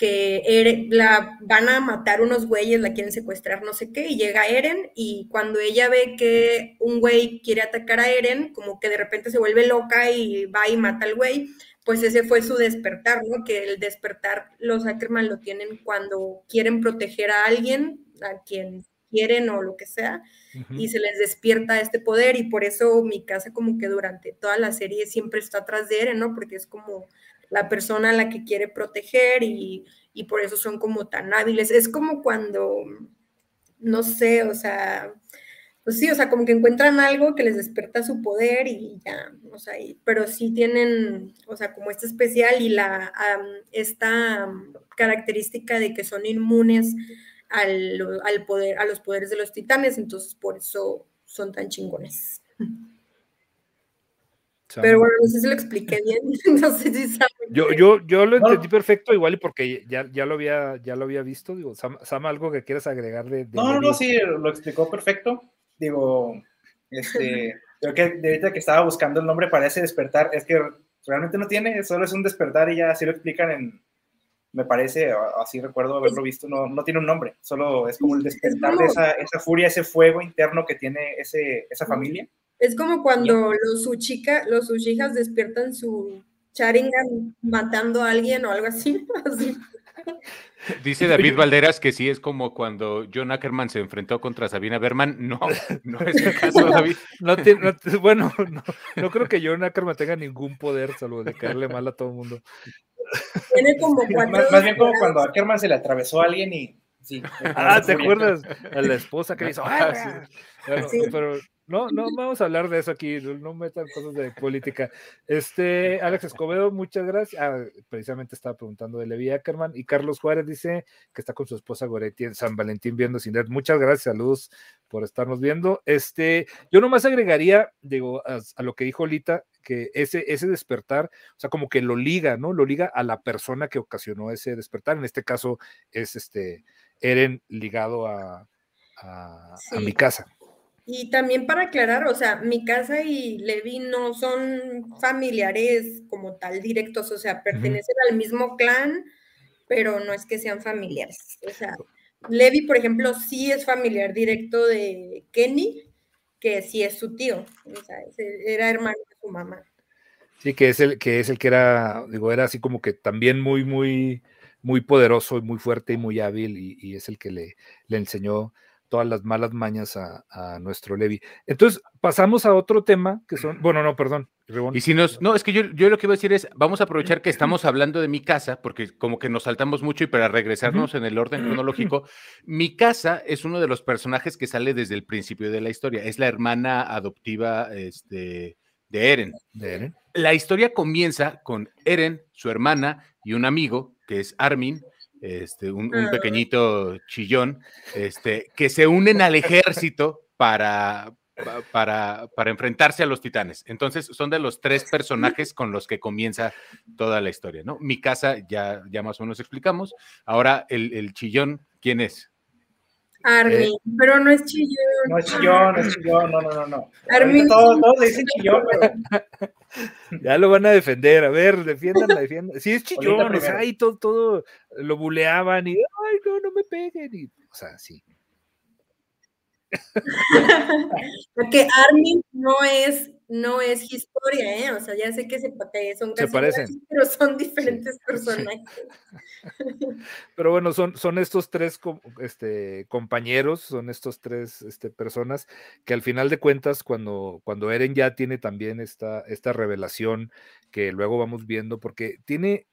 Speaker 2: que Eren, la van a matar unos güeyes, la quieren secuestrar, no sé qué, y llega Eren y cuando ella ve que un güey quiere atacar a Eren, como que de repente se vuelve loca y va y mata al güey, pues ese fue su despertar, ¿no? Que el despertar los Ackerman lo tienen cuando quieren proteger a alguien, a quien quieren o lo que sea, y se les despierta este poder y por eso mi casa como que durante toda la serie siempre está atrás de Eren, ¿no? Porque es como la persona a la que quiere proteger y, por eso son como tan hábiles. Es como cuando, no sé, o sea, pues sí, o sea, como que encuentran algo que les despierta su poder y ya, o sea, pero sí tienen, o sea, como este especial y la, esta característica de que son inmunes al, al, poder, a los poderes de los titanes, entonces por eso son tan chingones. Pero bueno, no sé si lo expliqué bien, no sé si saben.
Speaker 1: Yo, yo, yo lo entendí perfecto, igual y porque ya, ya, lo había, ya lo había visto. Digo, Sam, ¿algo que quieras agregar de,
Speaker 4: No, no, no, sí, lo explicó perfecto. Digo, este, creo que de ahorita que estaba buscando el nombre para ese despertar, es que realmente no tiene, solo es un despertar y ya así lo explican en, me parece, así recuerdo haberlo visto, no, no tiene un nombre, solo es como el despertar de esa, esa furia, ese fuego interno que tiene ese, esa familia.
Speaker 2: Es como cuando los Uchica, los Uchijas despiertan su Sharingan matando a alguien o algo así.
Speaker 3: Dice David Valderas que sí es como cuando John Ackerman se enfrentó contra Sabina Berman. No, no es el caso, David.
Speaker 1: bueno, no, creo que John Ackerman tenga ningún poder, salvo de caerle mal a todo el mundo.
Speaker 2: Tiene como
Speaker 4: más, bien como cuando Ackerman se le atravesó a alguien y. Sí,
Speaker 1: ah, ¿te acuerdas? A la esposa que le hizo. Ah, sí. pero no, no vamos a hablar de eso aquí, no metan cosas de política. Este, Alex Escobedo, muchas gracias. Ah, precisamente estaba preguntando de Levi Ackerman. Y Carlos Juárez dice que está con su esposa Goretti en San Valentín viendo Sin Muchas gracias, saludos por estarnos viendo. Este, yo nomás agregaría, digo, a, lo que dijo Lita, que ese, ese despertar, o sea, como que lo liga, ¿no? Lo liga a la persona que ocasionó ese despertar. En este caso es este Eren ligado a, a mi casa.
Speaker 2: Y también para aclarar, o sea, mi casa y Levi no son familiares como tal directos, o sea, pertenecen al mismo clan, pero no es que sean familiares. O sea, Levi, por ejemplo, sí es familiar directo de Kenny, que sí es su tío, o sea, era hermano de su mamá.
Speaker 1: Sí, que es el que es el que era, digo, era así como que también muy, muy, muy poderoso y muy fuerte y muy hábil, y, y es el que le, le enseñó todas las malas mañas a, nuestro Levi. Entonces, pasamos a otro tema que son, bueno, no, perdón.
Speaker 3: Y si nos, no, es que yo, yo lo que iba a decir es, vamos a aprovechar que estamos hablando de mi casa, porque como que nos saltamos mucho y para regresarnos en el orden cronológico, mi casa es uno de los personajes que sale desde el principio de la historia, es la hermana adoptiva este, de Eren. De Eren. La historia comienza con Eren, su hermana y un amigo, que es Armin, este, un, ah. pequeñito chillón, este, que se unen al ejército para, para, para, enfrentarse a los titanes. Entonces, son de los tres personajes con los que comienza toda la historia, ¿no? Mi casa ya, ya más o menos explicamos. Ahora, el, el chillón, ¿quién es?
Speaker 2: Armin, eh, pero no es chillón.
Speaker 4: No es chillón, no es chillón, no, no, no. no. Armin. Todos, le dicen chillón, pero.
Speaker 1: Ya lo van a defender, a ver, defiéndanla, defiendan. Sí, es chillón, o sea, ahí todo, todo lo buleaban y, ay, no, no me peguen. Y, o sea, sí.
Speaker 2: Porque Armin no es no es historia, ¿eh? O sea, ya sé que se, son
Speaker 1: casi se parecen.
Speaker 2: pero son diferentes personajes.
Speaker 1: Pero bueno, son, son estos tres este, compañeros, son estos tres este, personas que al final de cuentas, cuando, cuando Eren ya tiene también esta, esta revelación que luego vamos viendo, porque tiene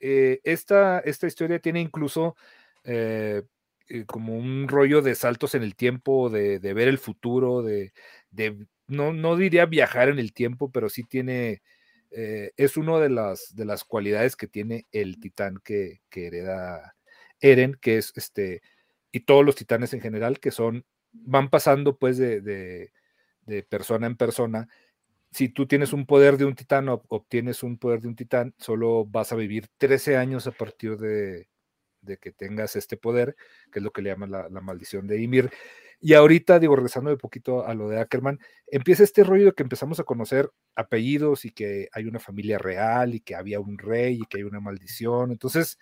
Speaker 1: eh, esta, esta historia tiene incluso eh, eh, como un rollo de saltos en el tiempo, de, de ver el futuro, de, de no, no diría viajar en el tiempo, pero sí tiene, eh, es una de las, de las cualidades que tiene el titán que, hereda Eren, que es este, y todos los titanes en general, que son, van pasando pues de, de, persona en persona. Si tú tienes un poder de un titán o obtienes un poder de un titán, solo vas a vivir 13 años a partir de, que tengas este poder, que es lo que le llaman la, la maldición de Ymir. Y ahorita, digo, regresando de poquito a lo de Ackerman, empieza este rollo de que empezamos a conocer apellidos y que hay una familia real y que había un rey y que hay una maldición. Entonces,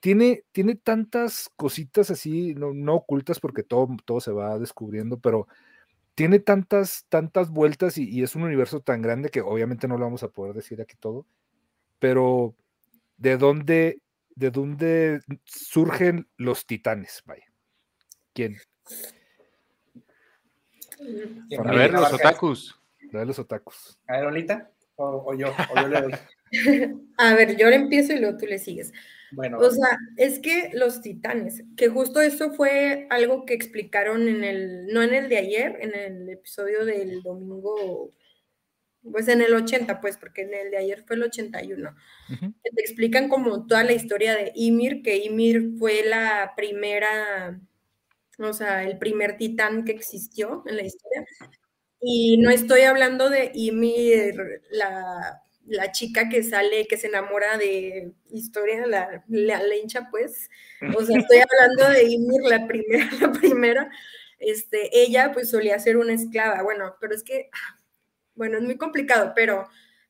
Speaker 1: tiene, tiene tantas cositas así, no, ocultas porque todo, todo se va descubriendo, pero tiene tantas, tantas vueltas y, y, es un universo tan grande que obviamente no lo vamos a poder decir aquí todo, pero ¿de dónde, de dónde surgen los titanes? Vaya. ¿Quién?
Speaker 3: A ver, los otakus.
Speaker 1: A ver, los otakus.
Speaker 4: A ver, Olita, o, yo, o yo le doy.
Speaker 2: A ver, yo le empiezo y luego tú le sigues. Bueno. O sea, es que los titanes, que justo eso fue algo que explicaron en el, no en el de ayer, en el episodio del domingo, pues en el 80, pues, porque en el de ayer fue el 81, que te explican como toda la historia de Ymir, que Ymir fue la primera o sea, el primer titán que existió en la historia. Y no estoy hablando de Ymir, la, la chica que sale, que se enamora de historia, la, la, hincha, pues. O sea, estoy hablando de Ymir, la primera, la primera. Este, ella pues solía ser una esclava. Bueno, pero es que, bueno, es muy complicado, pero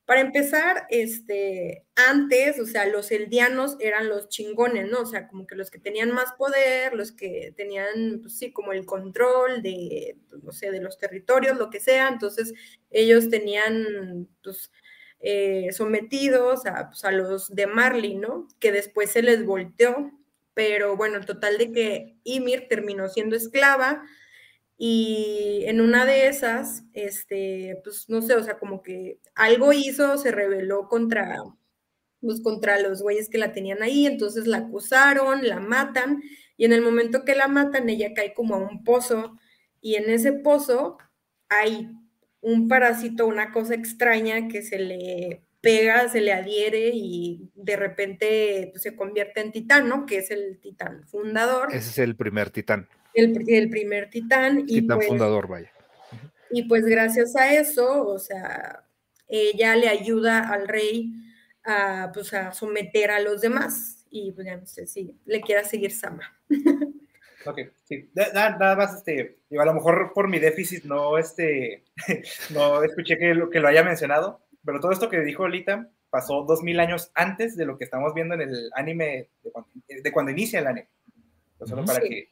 Speaker 2: para empezar, este, antes, o sea, los eldianos eran los chingones, ¿no? O sea, como que los que tenían más poder, los que tenían, pues sí, como el control de, pues, no sé, de los territorios, lo que sea. Entonces, ellos tenían, pues, eh, sometidos a, pues, a los de Marley, ¿no? Que después se les volteó. Pero bueno, el total de que Ymir terminó siendo esclava, y en una de esas, este, pues no sé, o sea, como que algo hizo, se rebeló contra, pues, contra los güeyes que la tenían ahí, entonces la acusaron, la matan, y en el momento que la matan, ella cae como a un pozo, y en ese pozo hay un parásito, una cosa extraña que se le pega, se le adhiere y de repente pues, se convierte en titán, ¿no? Que es el titán fundador.
Speaker 1: Ese es el primer titán
Speaker 2: el, primer titán.
Speaker 1: y pues, fundador, vaya.
Speaker 2: Y pues gracias a eso, o sea, ella le ayuda al rey a, pues, a someter a los demás. Y pues ya no sé si le quiera seguir Sama.
Speaker 4: Ok, sí. Nada, más, este, a lo mejor por mi déficit no, este, no escuché que lo, que lo haya mencionado, pero todo esto que dijo Lita pasó dos mil años antes de lo que estamos viendo en el anime, de cuando, inicia el anime. solo para que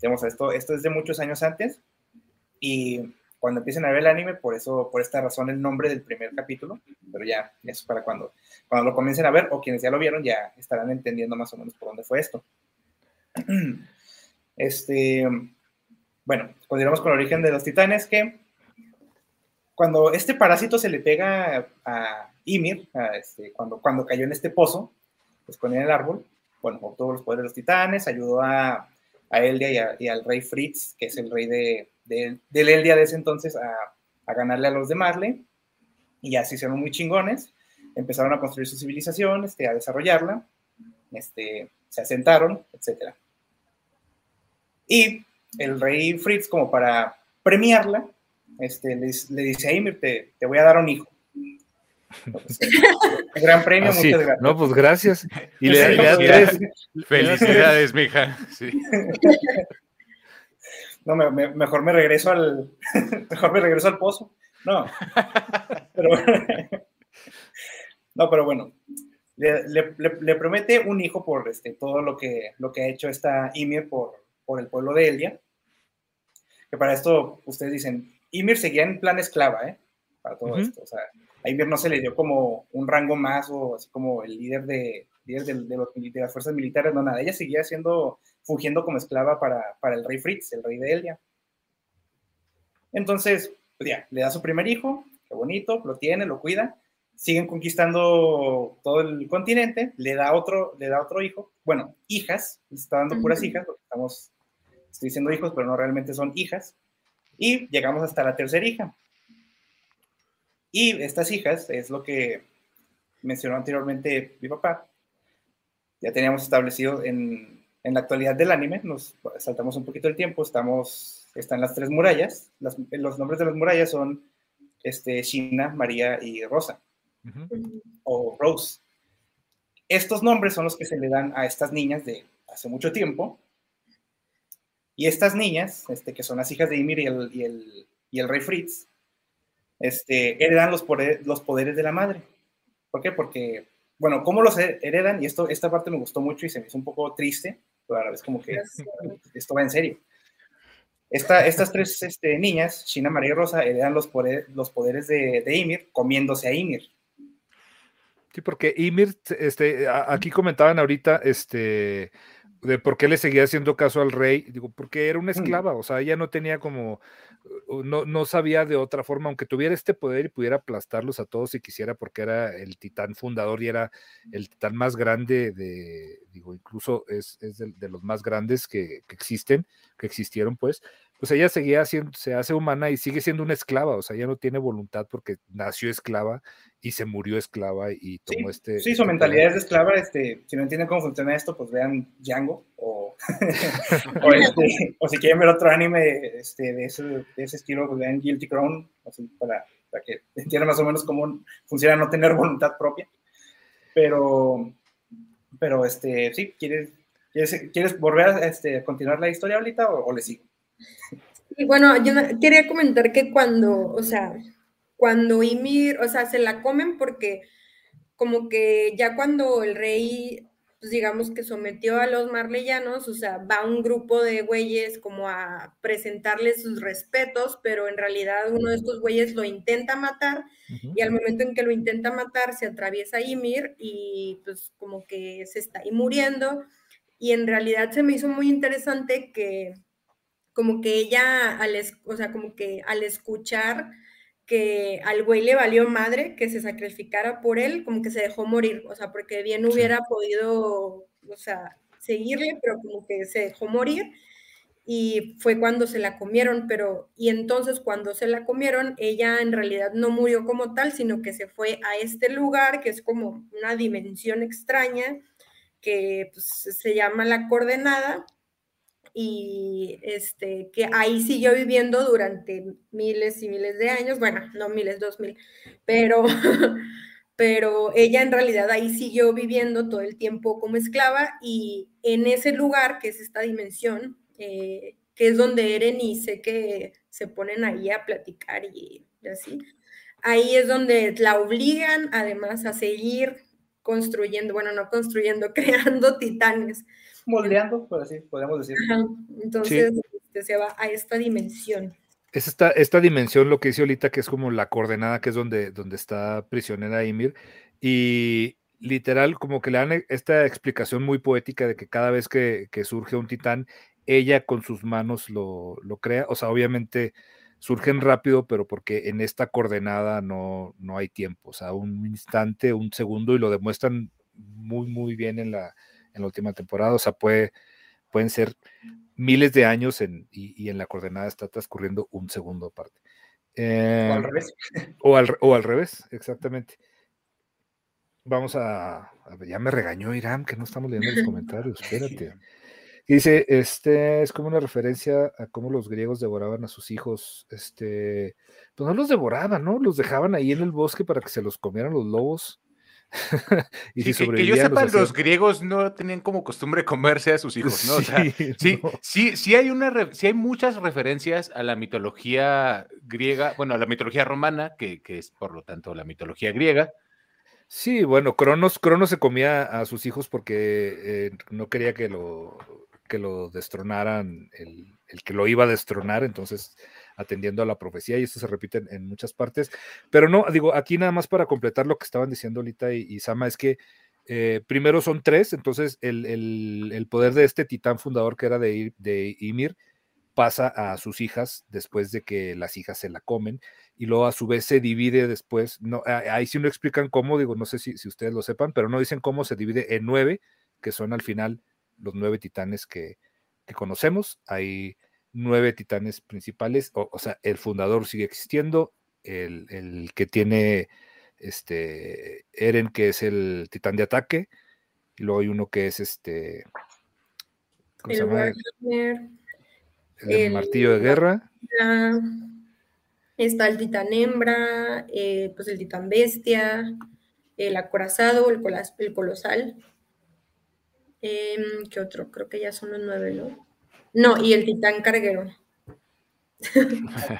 Speaker 4: esto, esto es de muchos años antes y cuando empiecen a ver el anime, por eso, por esta razón el nombre del primer capítulo, pero ya, eso es para cuando, cuando lo comiencen a ver o quienes ya lo vieron ya estarán entendiendo más o menos por dónde fue esto. Este, bueno, continuamos con el origen de los titanes, que cuando este parásito se le pega a Ymir, este, cuando, cuando cayó en este pozo, pues con el árbol, bueno, obtuvo los poderes de los titanes, ayudó a a Eldia y, al rey Fritz, que es el rey de, de, del Eldia de ese entonces, a, a, ganarle a los de Marley. Y así se hicieron muy chingones. Empezaron a construir su civilización, este, a desarrollarla, este, se asentaron, etc. Y el rey Fritz, como para premiarla, este, le, le dice a Ymir, te, te voy a dar un hijo. gran premio, muchas gracias.
Speaker 1: No, pues gracias. Y le,
Speaker 3: tres. Felicidades, mija.
Speaker 4: No, mejor me regreso al mejor me regreso al pozo. No. Pero, no, pero bueno. Le, promete un hijo por este, todo lo que, lo que ha hecho esta Ymir por, por el pueblo de Elia. Que para esto ustedes dicen, Ymir seguía en plan esclava, ¿eh? para todo esto. O sea, a Ymir no se le dio como un rango más o así como el líder de, líder de, de, las fuerzas militares, no nada. Ella seguía siendo, fungiendo como esclava para, para el rey Fritz, el rey de Elia. Entonces, pues ya, le da su primer hijo, qué bonito, lo tiene, lo cuida, siguen conquistando todo el continente, le da otro, le da otro hijo, bueno, hijas, está dando puras hijas, porque estamos, estoy diciendo hijos, pero no realmente son hijas, y llegamos hasta la tercera hija. Y estas hijas es lo que mencionó anteriormente mi papá, ya teníamos establecido en, en la actualidad del anime, nos saltamos un poquito el tiempo, estamos, están las tres murallas, los nombres de las murallas son este, Shina, María y Rosa, o Rose. Estos nombres son los que se le dan a estas niñas de hace mucho tiempo, y estas niñas, este, que son las hijas de Ymir y el, y el, y el rey Fritz, este, heredan los, poderes, los poderes de la madre. ¿Por qué? Porque bueno, cómo los heredan, y esto, esta parte me gustó mucho y se me hizo un poco triste, pero a la vez como que esto va en serio. Esta, estas tres este, niñas, Shina, María y Rosa, heredan los, los poderes de, de, Ymir comiéndose a Ymir.
Speaker 1: Sí, porque Ymir, este, aquí comentaban ahorita, este, de por qué le seguía haciendo caso al rey, digo, porque era una mm. esclava, o sea, ella no tenía como, no, no sabía de otra forma, aunque tuviera este poder y pudiera aplastarlos a todos si quisiera, porque era el titán fundador y era el titán más grande de, digo, incluso es, es de, los más grandes que, que existen, que existieron, pues, pues ella seguía siendo, se hace humana y sigue siendo una esclava, o sea, ella no tiene voluntad porque nació esclava y se murió esclava y tomó este...
Speaker 4: Sí,
Speaker 1: su
Speaker 4: este mentalidad es de esclava, este, si no entienden cómo funciona esto, pues vean Django o, este, o, si quieren ver otro anime este, de, ese, de ese estilo, pues vean Guilty Crown, así para, para que entiendan más o menos cómo funciona no tener voluntad propia. Pero, pero este, sí, ¿quieres, quieres, volver a este, continuar la historia ahorita o, o le sigo?
Speaker 2: Y bueno, yo quería comentar que cuando, o sea, cuando Ymir, o sea, se la comen porque como que ya cuando el rey, pues digamos que sometió a los marleyanos, o sea, va un grupo de güeyes como a presentarles sus respetos, pero en realidad uno de estos güeyes lo intenta matar y al momento en que lo intenta matar se atraviesa Ymir y pues como que se está ahí muriendo. Y en realidad se me hizo muy interesante que como que ella, al, o sea, como que al escuchar que al güey le valió madre que se sacrificara por él, como que se dejó morir, o sea, porque bien hubiera podido, o sea, seguirle, pero como que se dejó morir y fue cuando se la comieron, pero y entonces cuando se la comieron, ella en realidad no murió como tal, sino que se fue a este lugar que es como una dimensión extraña que pues, se llama la coordenada y este, que ahí siguió viviendo durante miles y miles de años, bueno, no miles, dos mil, pero, pero ella en realidad ahí siguió viviendo todo el tiempo como esclava y en ese lugar, que es esta dimensión, eh, que es donde Eren y sé que se ponen ahí a platicar y, y así, ahí es donde la obligan además a seguir construyendo, bueno, no construyendo, creando titanes
Speaker 4: moldeando, por así podemos decir.
Speaker 2: Entonces este, se va a esta dimensión.
Speaker 1: Es esta, esta dimensión, lo que dice ahorita, que es como la coordenada, que es donde, donde está prisionera Ymir, y literal, como que le dan esta explicación muy poética de que cada vez que, surge un titán, ella con sus manos lo, lo, crea, o sea, obviamente surgen rápido, pero porque en esta coordenada no, no hay tiempo, o sea, un instante, un segundo, y lo demuestran muy, muy bien en la, en la última temporada, o sea, puede, pueden ser miles de años en, y, en la coordenada está transcurriendo un segundo aparte.
Speaker 4: o al em, revés.
Speaker 1: O al, revés, exactamente. Vamos a, ya me regañó Irán, que no estamos leyendo los comentarios, espérate. dice, este es como una referencia a cómo los griegos devoraban a sus hijos, este, pues no los devoraban, ¿no? Los dejaban ahí en el bosque para que se los comieran los lobos.
Speaker 3: y que, yo sepa, los, griegos no tenían como costumbre comerse a sus hijos, ¿no? Sí, sí, sí, hay una, sí hay muchas referencias a la mitología griega, bueno, a la mitología romana, que, es por lo tanto la mitología griega.
Speaker 1: Sí, bueno, Cronos, Cronos se comía a sus hijos porque eh, no quería que lo, que lo destronaran, el, el, que lo iba a destronar, entonces atendiendo a la profecía y esto se repite en, muchas partes. Pero no, digo, aquí nada más para completar lo que estaban diciendo ahorita y, Sama, es que eh, primero son tres, entonces el, poder de este titán fundador que era de, de Ymir pasa a sus hijas después de que las hijas se la comen y luego a su vez se divide después, no, ahí sí no explican cómo, digo, no sé si, si ustedes lo sepan, pero no dicen cómo se divide en nueve, que son al final los nueve titanes que, que conocemos. Hay nueve titanes principales, o, sea, el fundador sigue existiendo, el, que tiene este Eren, que es el titán de ataque, y luego hay uno que es este. ¿Cómo se llama? El, martillo de guerra.
Speaker 2: está el titán hembra, eh, pues el titán bestia, el acorazado, el, el colosal. Em, ¿Qué otro? Creo que ya son los nueve, ¿no? No, y el titán carguero.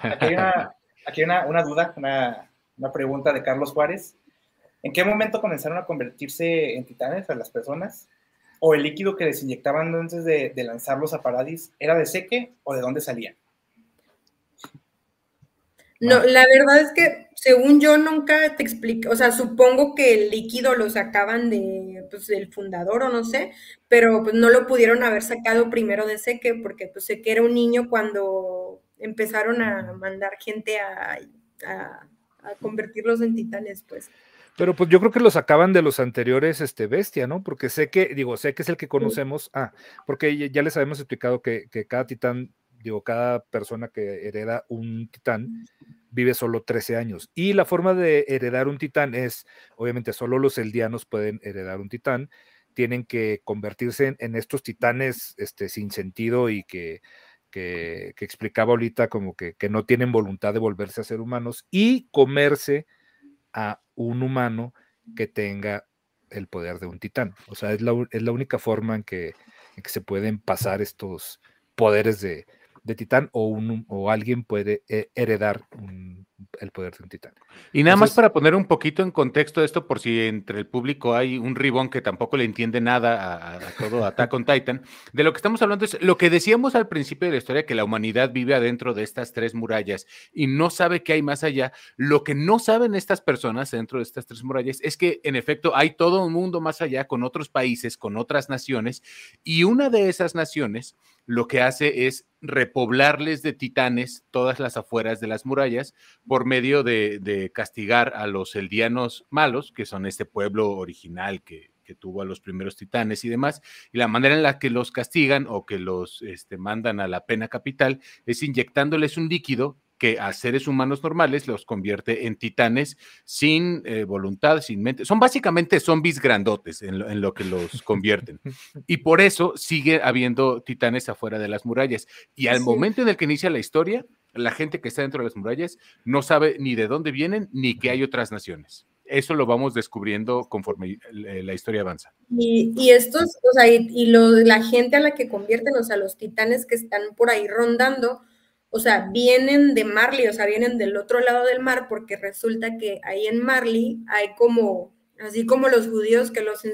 Speaker 4: Aquí hay una, duda, una, pregunta de Carlos Juárez. ¿En qué momento comenzaron a convertirse en titanes a las personas? ¿O el líquido que les inyectaban antes de, de lanzarlos a Paradis era de seque o de dónde salía?
Speaker 2: No, la verdad es que según yo nunca te expliqué, o sea, supongo que el líquido lo sacaban de, pues, del fundador o no sé, pero pues no lo pudieron haber sacado primero de Seque, porque pues Seque era un niño cuando empezaron a mandar gente a, a, convertirlos en titanes, pues.
Speaker 1: Pero pues yo creo que lo sacaban de los anteriores este, Bestia, ¿no? Porque sé que, digo, sé que es el que conocemos, ah, porque ya les habíamos explicado que, que cada titán digo, cada persona que hereda un titán vive solo 13 años. Y la forma de heredar un titán es, obviamente, solo los eldianos pueden heredar un titán. Tienen que convertirse en, estos titanes este, sin sentido y que, que, explicaba ahorita como que, que, no tienen voluntad de volverse a ser humanos y comerse a un humano que tenga el poder de un titán. O sea, es la, es la única forma en que, en que se pueden pasar estos poderes de, de titán o, un, o alguien puede heredar el poder de un titán.
Speaker 3: Y nada más para poner un poquito en contexto esto, por si entre el público hay un ribón que tampoco le entiende nada a, todo Attack on Titan, de lo que estamos hablando es lo que decíamos al principio de la historia, que la humanidad vive adentro de estas tres murallas y no sabe qué hay más allá. Lo que no saben estas personas dentro de estas tres murallas es que en efecto hay todo un mundo más allá con otros países, con otras naciones, y una de esas naciones lo que hace es repoblarles de titanes todas las afueras de las murallas por medio de, castigar a los eldianos malos, que son este pueblo original que, tuvo a los primeros titanes y demás, y la manera en la que los castigan o que los este, mandan a la pena capital es inyectándoles un líquido que a seres humanos normales los convierte en titanes sin eh, voluntad, sin mente. Son básicamente zombies grandotes en lo, que los convierten. Y por eso sigue habiendo titanes afuera de las murallas. Y al momento en el que inicia la historia, la gente que está dentro de las murallas no sabe ni de dónde vienen ni que hay otras naciones. Eso lo vamos descubriendo conforme la historia avanza.
Speaker 2: Y, estos, o sea, y, la gente a la que convierten, o sea, los titanes que están por ahí rondando, o sea, vienen de Marley, o sea, vienen del otro lado del mar, porque resulta que ahí en Marley hay como, así como los judíos que los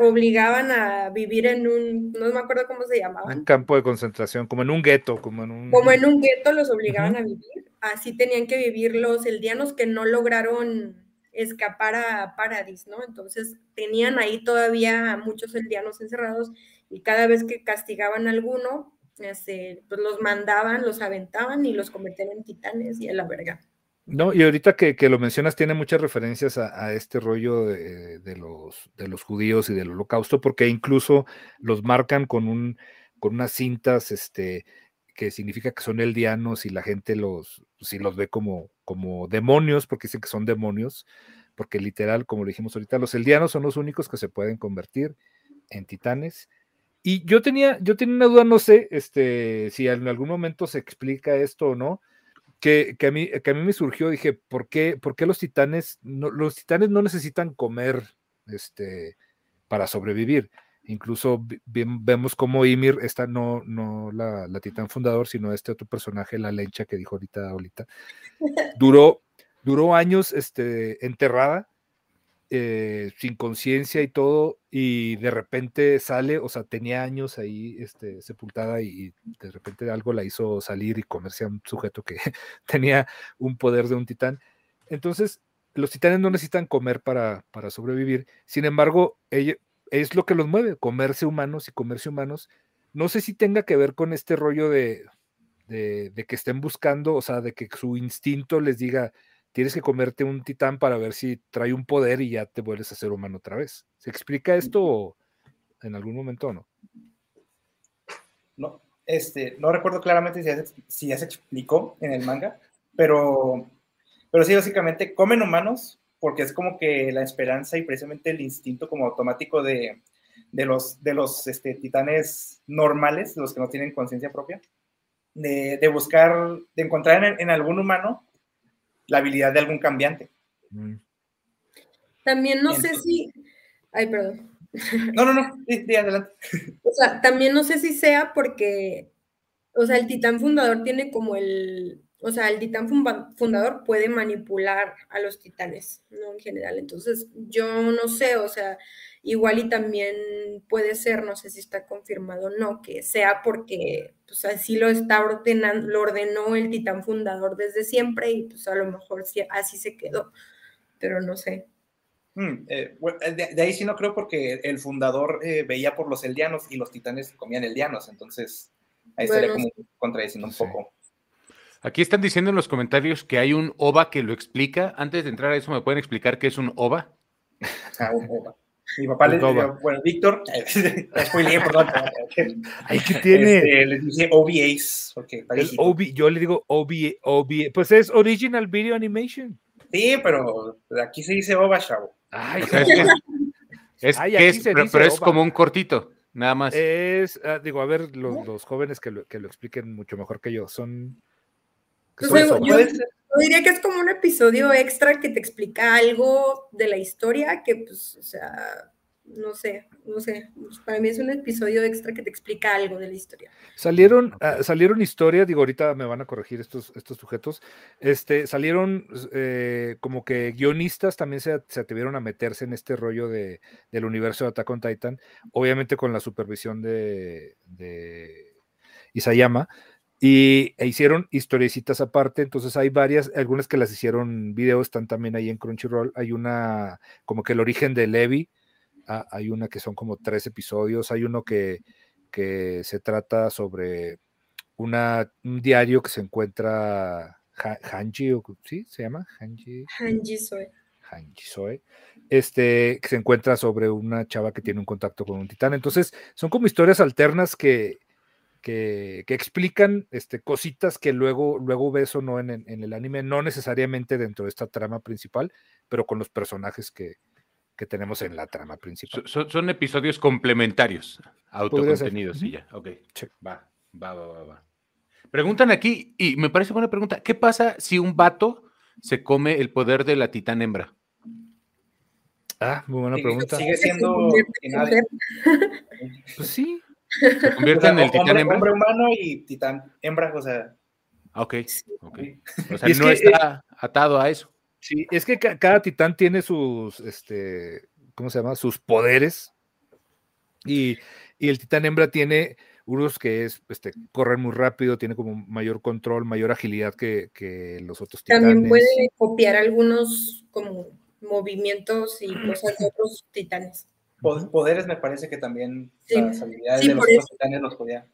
Speaker 2: obligaban a vivir en un, no me acuerdo cómo se llamaba.
Speaker 1: Un campo de concentración, como en un gueto, como en un...
Speaker 2: Como en un gueto los obligaban a vivir, así tenían que vivir los eldianos que no lograron escapar a Paradis, ¿no? Entonces tenían ahí todavía muchos eldianos encerrados y cada vez que castigaban a alguno, este, pues los mandaban, los aventaban y los convertían en titanes y a la verga.
Speaker 1: No, y ahorita que, lo mencionas, tiene muchas referencias a, este rollo de, los, de los judíos y del holocausto, porque incluso los marcan con, un, con unas cintas este, que significa que son eldianos y la gente los, si los ve como, como demonios, porque dicen que son demonios, porque literal, como lo dijimos ahorita, los eldianos son los únicos que se pueden convertir en titanes. Y yo tenía, yo tenía una duda, no sé este, si en algún momento se explica esto o no, que, a, mí, que a mí me surgió, dije, ¿por qué, por qué los titanes, no, los titanes no necesitan comer este, para sobrevivir? Incluso vemos cómo Ymir, esta no, no la, la, titán fundador, sino este otro personaje, la lencha que dijo ahorita, ahorita, duró, duró años este, enterrada eh, sin conciencia y todo, y de repente sale, o sea, tenía años ahí este, sepultada y, de repente algo la hizo salir y comerse a un sujeto que tenía un poder de un titán. Entonces, los titanes no necesitan comer para, para sobrevivir, sin embargo, es lo que los mueve, comerse humanos y comerse humanos. No sé si tenga que ver con este rollo de, de, de que estén buscando, o sea, de que su instinto les diga, tienes que comerte un titán para ver si trae un poder y ya te vuelves a ser humano otra vez. ¿Se explica esto en algún momento o no?
Speaker 4: No, este, no recuerdo claramente si ya, se, explicó en el manga, pero, pero sí, básicamente comen humanos porque es como que la esperanza y precisamente el instinto como automático de, los, de los este, titanes normales, los que no tienen conciencia propia, de, buscar, de encontrar en algún humano la habilidad de algún cambiante. Mm.
Speaker 2: También no sé si. Ay, perdón.
Speaker 4: No, no, no, sí, adelante.
Speaker 2: O sea, también no sé si sea porque, o sea, el titán fundador tiene como el, o sea, el titán fundador puede manipular a los titanes, ¿no? En general. Entonces, yo no sé, o sea, igual y también puede ser, no sé si está confirmado o no, que sea porque pues así lo está ordenando, lo ordenó el titán fundador desde siempre y pues a lo mejor así se quedó, pero no sé.
Speaker 4: Hmm, eh, de, ahí sí no creo porque el fundador eh, veía por los eldianos y los titanes comían eldianos, entonces ahí estaría como contradiciendo un poco.
Speaker 3: Aquí están diciendo en los comentarios que hay un OVA que lo explica. Antes de entrar a eso, ¿me pueden explicar qué es un OVA?
Speaker 4: Ah, un OVA. Mi papá le decía, bueno, Víctor, spoileé, perdón.
Speaker 1: Ahí que tiene.
Speaker 4: Este, les dice OVAs, porque
Speaker 1: yo le digo OVA, OVA, pues es Original Video Animation.
Speaker 4: Sí, pero aquí se dice OVA, chavo.
Speaker 3: Ay, es, es, pero, es como un cortito, nada más.
Speaker 1: Es, ah, digo, a ver, los, los jóvenes que lo, que lo, expliquen mucho mejor que yo, son...
Speaker 2: Yo, diría que es como un episodio extra que te explica algo de la historia que, pues, o sea, no sé, no sé. Para mí es un episodio extra que te explica algo de la historia.
Speaker 1: Salieron, ah, salieron historias, digo, ahorita me van a corregir estos, estos sujetos. Este, salieron eh, como que guionistas también se, se, atrevieron a meterse en este rollo de, del universo de Attack on Titan, obviamente con la supervisión de, de Isayama. Y e hicieron historiecitas aparte, entonces hay varias, algunas que las hicieron videos, están también ahí en Crunchyroll. Hay una, como que el origen de Levi, ah, hay una que son como tres episodios, hay uno que, que se trata sobre una, un diario que se encuentra Hanji, ¿sí? ¿Se llama? Hanji.
Speaker 2: Hanji Soe.
Speaker 1: Hanji Soe. Este, que se encuentra sobre una chava que tiene un contacto con un titán. Entonces, son como historias alternas que, que, explican este, cositas que luego, luego ves o no en, el anime, no necesariamente dentro de esta trama principal, pero con los personajes que, tenemos en la trama principal.
Speaker 3: Son, episodios complementarios, autocontenidos y ya. Ok, va, va, va, va, Preguntan aquí, y me parece buena pregunta, ¿qué pasa si un vato se come el poder de la titán hembra?
Speaker 1: Ah, muy buena pregunta.
Speaker 4: Sigue siendo...
Speaker 1: Pues sí,
Speaker 3: se convierte en el titán
Speaker 4: hombre,
Speaker 3: hembra.
Speaker 4: Hombre humano y titán hembra, o sea.
Speaker 3: Ok, ok. O sea, no está atado a eso.
Speaker 1: Sí, es que cada titán tiene sus, este, ¿cómo se llama? Sus poderes. Y, y el titán hembra tiene unos que es, este, correr muy rápido, tiene como mayor control, mayor agilidad que, que los otros titanes.
Speaker 2: También puede copiar algunos como movimientos y cosas de otros titanes
Speaker 4: poderes me parece que también las habilidades de los titanes los podía.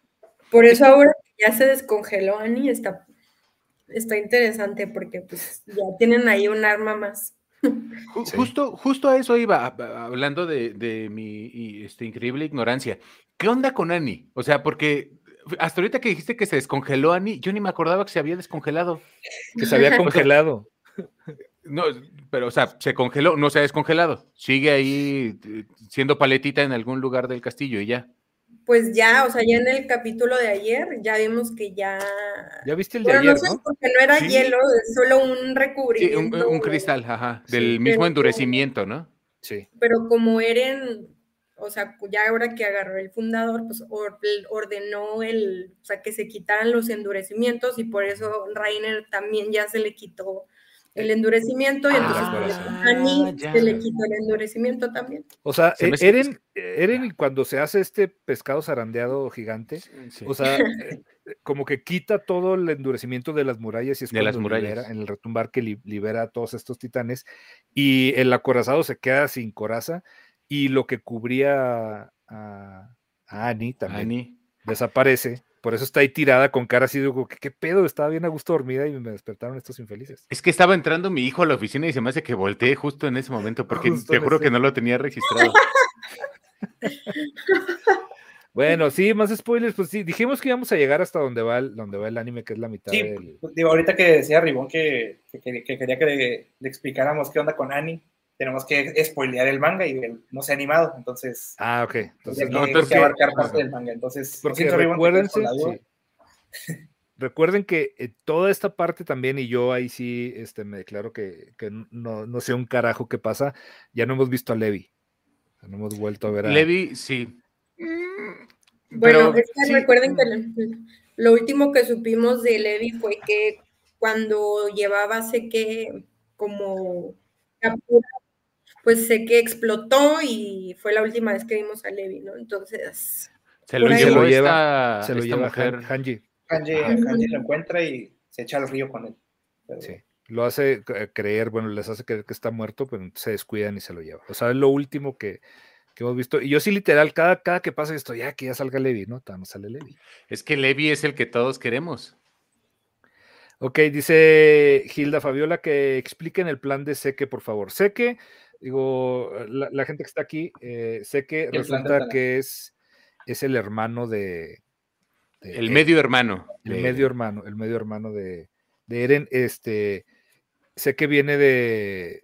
Speaker 2: Por eso ahora ya se descongeló Annie, está, está interesante porque pues ya tienen ahí un arma más.
Speaker 3: Justo, justo a eso iba, hablando de, mi este, increíble ignorancia. ¿Qué onda con Annie? O sea, porque hasta ahorita que dijiste que se descongeló Annie, yo ni me acordaba que se había descongelado.
Speaker 1: Que se había congelado.
Speaker 3: No, pero, o sea, se congeló, no se ha descongelado. Sigue ahí eh, siendo paletita en algún lugar del castillo y ya.
Speaker 2: Pues ya, o sea, ya en el capítulo de ayer ya vimos que ya.
Speaker 1: ¿Ya viste el de ayer? No,
Speaker 2: porque no era hielo, es solo un recubrimiento.
Speaker 3: Sí, un, cristal, ajá, del mismo endurecimiento, ¿no?
Speaker 2: Sí. Pero como Eren, o sea, ya ahora que agarró el fundador, pues ordenó el, o sea, que se quitaran los endurecimientos y por eso Rainer también ya se le quitó el endurecimiento y entonces ah, Annie se le quitó el endurecimiento también.
Speaker 1: O sea, e, Eren, Eren cuando se hace este pescado zarandeado gigante, o sea, eh, como que quita todo el endurecimiento de las murallas y es
Speaker 3: de las murallas.
Speaker 1: en el retumbar que libera a todos estos titanes y el acorazado se queda sin coraza y lo que cubría a, Annie también desaparece por eso está ahí tirada con cara así, digo, ¿qué, pedo? Estaba bien a gusto dormida y me despertaron estos infelices.
Speaker 3: Es que estaba entrando mi hijo a la oficina y se me hace que volteé justo en ese momento, porque te juro que no lo tenía registrado.
Speaker 1: bueno, sí, más spoilers, pues sí, dijimos que íbamos a llegar hasta donde va el, donde va el anime, que es la mitad
Speaker 4: sí,
Speaker 1: del...
Speaker 4: Digo, ahorita que decía Ribón que, quería que le, explicáramos qué onda con Annie tenemos que spoilear el manga y no se ha animado, entonces.
Speaker 1: Ah, ok.
Speaker 4: Entonces, no, tenemos que abarcar parte del manga. Entonces,
Speaker 1: porque recuerden que eh, toda esta parte también, y yo ahí sí este, me declaro que, que no, no, sé un carajo qué pasa, ya no hemos visto a Levi. No hemos vuelto a ver a.
Speaker 3: Levi, sí.
Speaker 2: Mm, bueno, es que recuerden que lo, último que supimos de Levi fue que cuando llevaba, sé que como captura pues sé que explotó y fue la última vez que vimos a Levi, ¿no? Entonces...
Speaker 3: Se lo, lleva,
Speaker 1: se lo lleva Hanji.
Speaker 4: Hanji, lo encuentra y se echa al río con él.
Speaker 1: Sí, lo hace creer, bueno, les hace creer que está muerto, pero se descuidan y se lo lleva. O sea, es lo último que, hemos visto. Y yo sí, literal, cada, cada que pasa esto, ya que ya salga Levi, ¿no? No sale Levi.
Speaker 3: Es que Levi es el que todos queremos.
Speaker 1: Ok, dice Hilda Fabiola que expliquen el plan de Seque, por favor. Seque Digo, la, gente que está aquí, eh, sé que resulta que es, es el hermano de,
Speaker 3: el medio hermano.
Speaker 1: El medio hermano, el medio hermano de, Eren. Este, sé que viene de,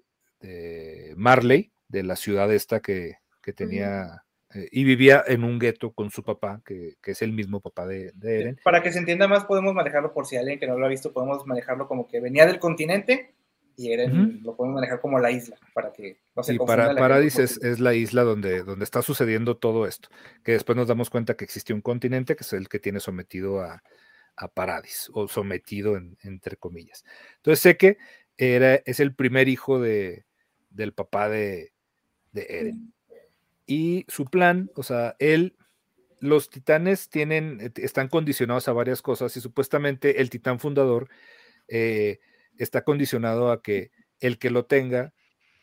Speaker 1: Marley, de la ciudad esta que, tenía eh, y vivía en un gueto con su papá, que, es el mismo papá de, Eren.
Speaker 4: Para que se entienda más, podemos manejarlo por si alguien que no lo ha visto, podemos manejarlo como que venía del continente y Eren lo podemos manejar como la isla, para que
Speaker 1: no se para, Paradis es, la isla donde, donde está sucediendo todo esto, que después nos damos cuenta que existe un continente que es el que tiene sometido a, Paradis, o sometido entre comillas. Entonces sé que era, es el primer hijo de, del papá de, de Eren. Y su plan, o sea, él, los titanes tienen, están condicionados a varias cosas y supuestamente el titán fundador eh, está condicionado a que el que lo tenga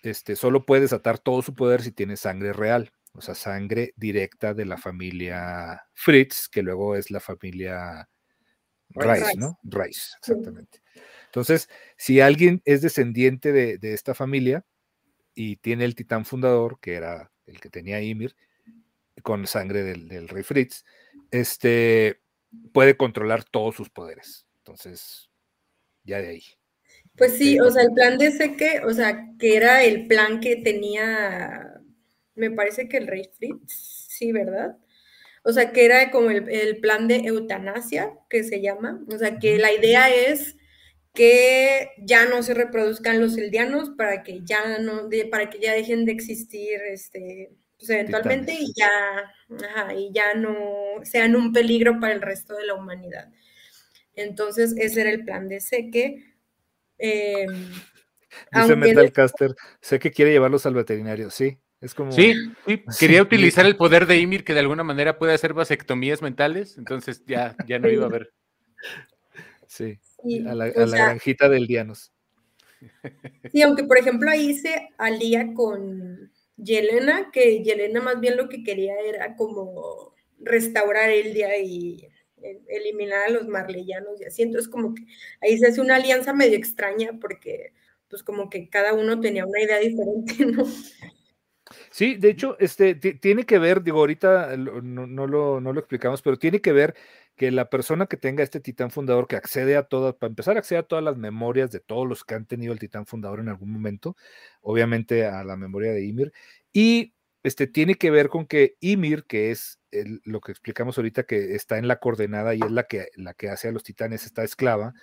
Speaker 1: este, solo puede desatar todo su poder si tiene sangre real, o sea, sangre directa de la familia Fritz, que luego es la familia Rice, ¿no? Rice, exactamente. Entonces, si alguien es descendiente de, esta familia y tiene el titán fundador, que era el que tenía Ymir, con sangre del, del rey Fritz, este, puede controlar todos sus poderes. Entonces, ya de ahí.
Speaker 2: Pues sí, o sea, el plan de Seque, o sea, que era el plan que tenía, me parece que el rey Fritz, sí, ¿verdad? O sea, que era como el, plan de eutanasia, que se llama. O sea, que la idea es que ya no se reproduzcan los eldianos para que ya no, para que ya dejen de existir, este, pues eventualmente y ya, ajá, y ya no sean un peligro para el resto de la humanidad. Entonces, ese era el plan de Seque
Speaker 1: eh, Dice Metalcaster, sé que quiere llevarlos al veterinario, sí. Es como...
Speaker 3: Sí, quería utilizar el poder de Ymir que de alguna manera puede hacer vasectomías mentales, entonces ya, ya no iba a ver.
Speaker 1: Sí, a la, granjita del Dianos.
Speaker 2: Sí, aunque por ejemplo ahí se alía con Yelena, que Yelena más bien lo que quería era como restaurar el día y eliminar a los marleyanos y así. Entonces, como que ahí se hace una alianza medio extraña porque, pues, como que cada uno tenía una idea diferente, ¿no?
Speaker 1: Sí, de hecho, este, tiene que ver, digo, ahorita no, lo, no lo explicamos, pero tiene que ver que la persona que tenga este titán fundador, que accede a todas, para empezar, accede a todas las memorias de todos los que han tenido el titán fundador en algún momento, obviamente a la memoria de Ymir, y este, tiene que ver con que Ymir, que es lo que explicamos ahorita, que está en la coordenada y es la que, la que hace a los titanes esta esclava,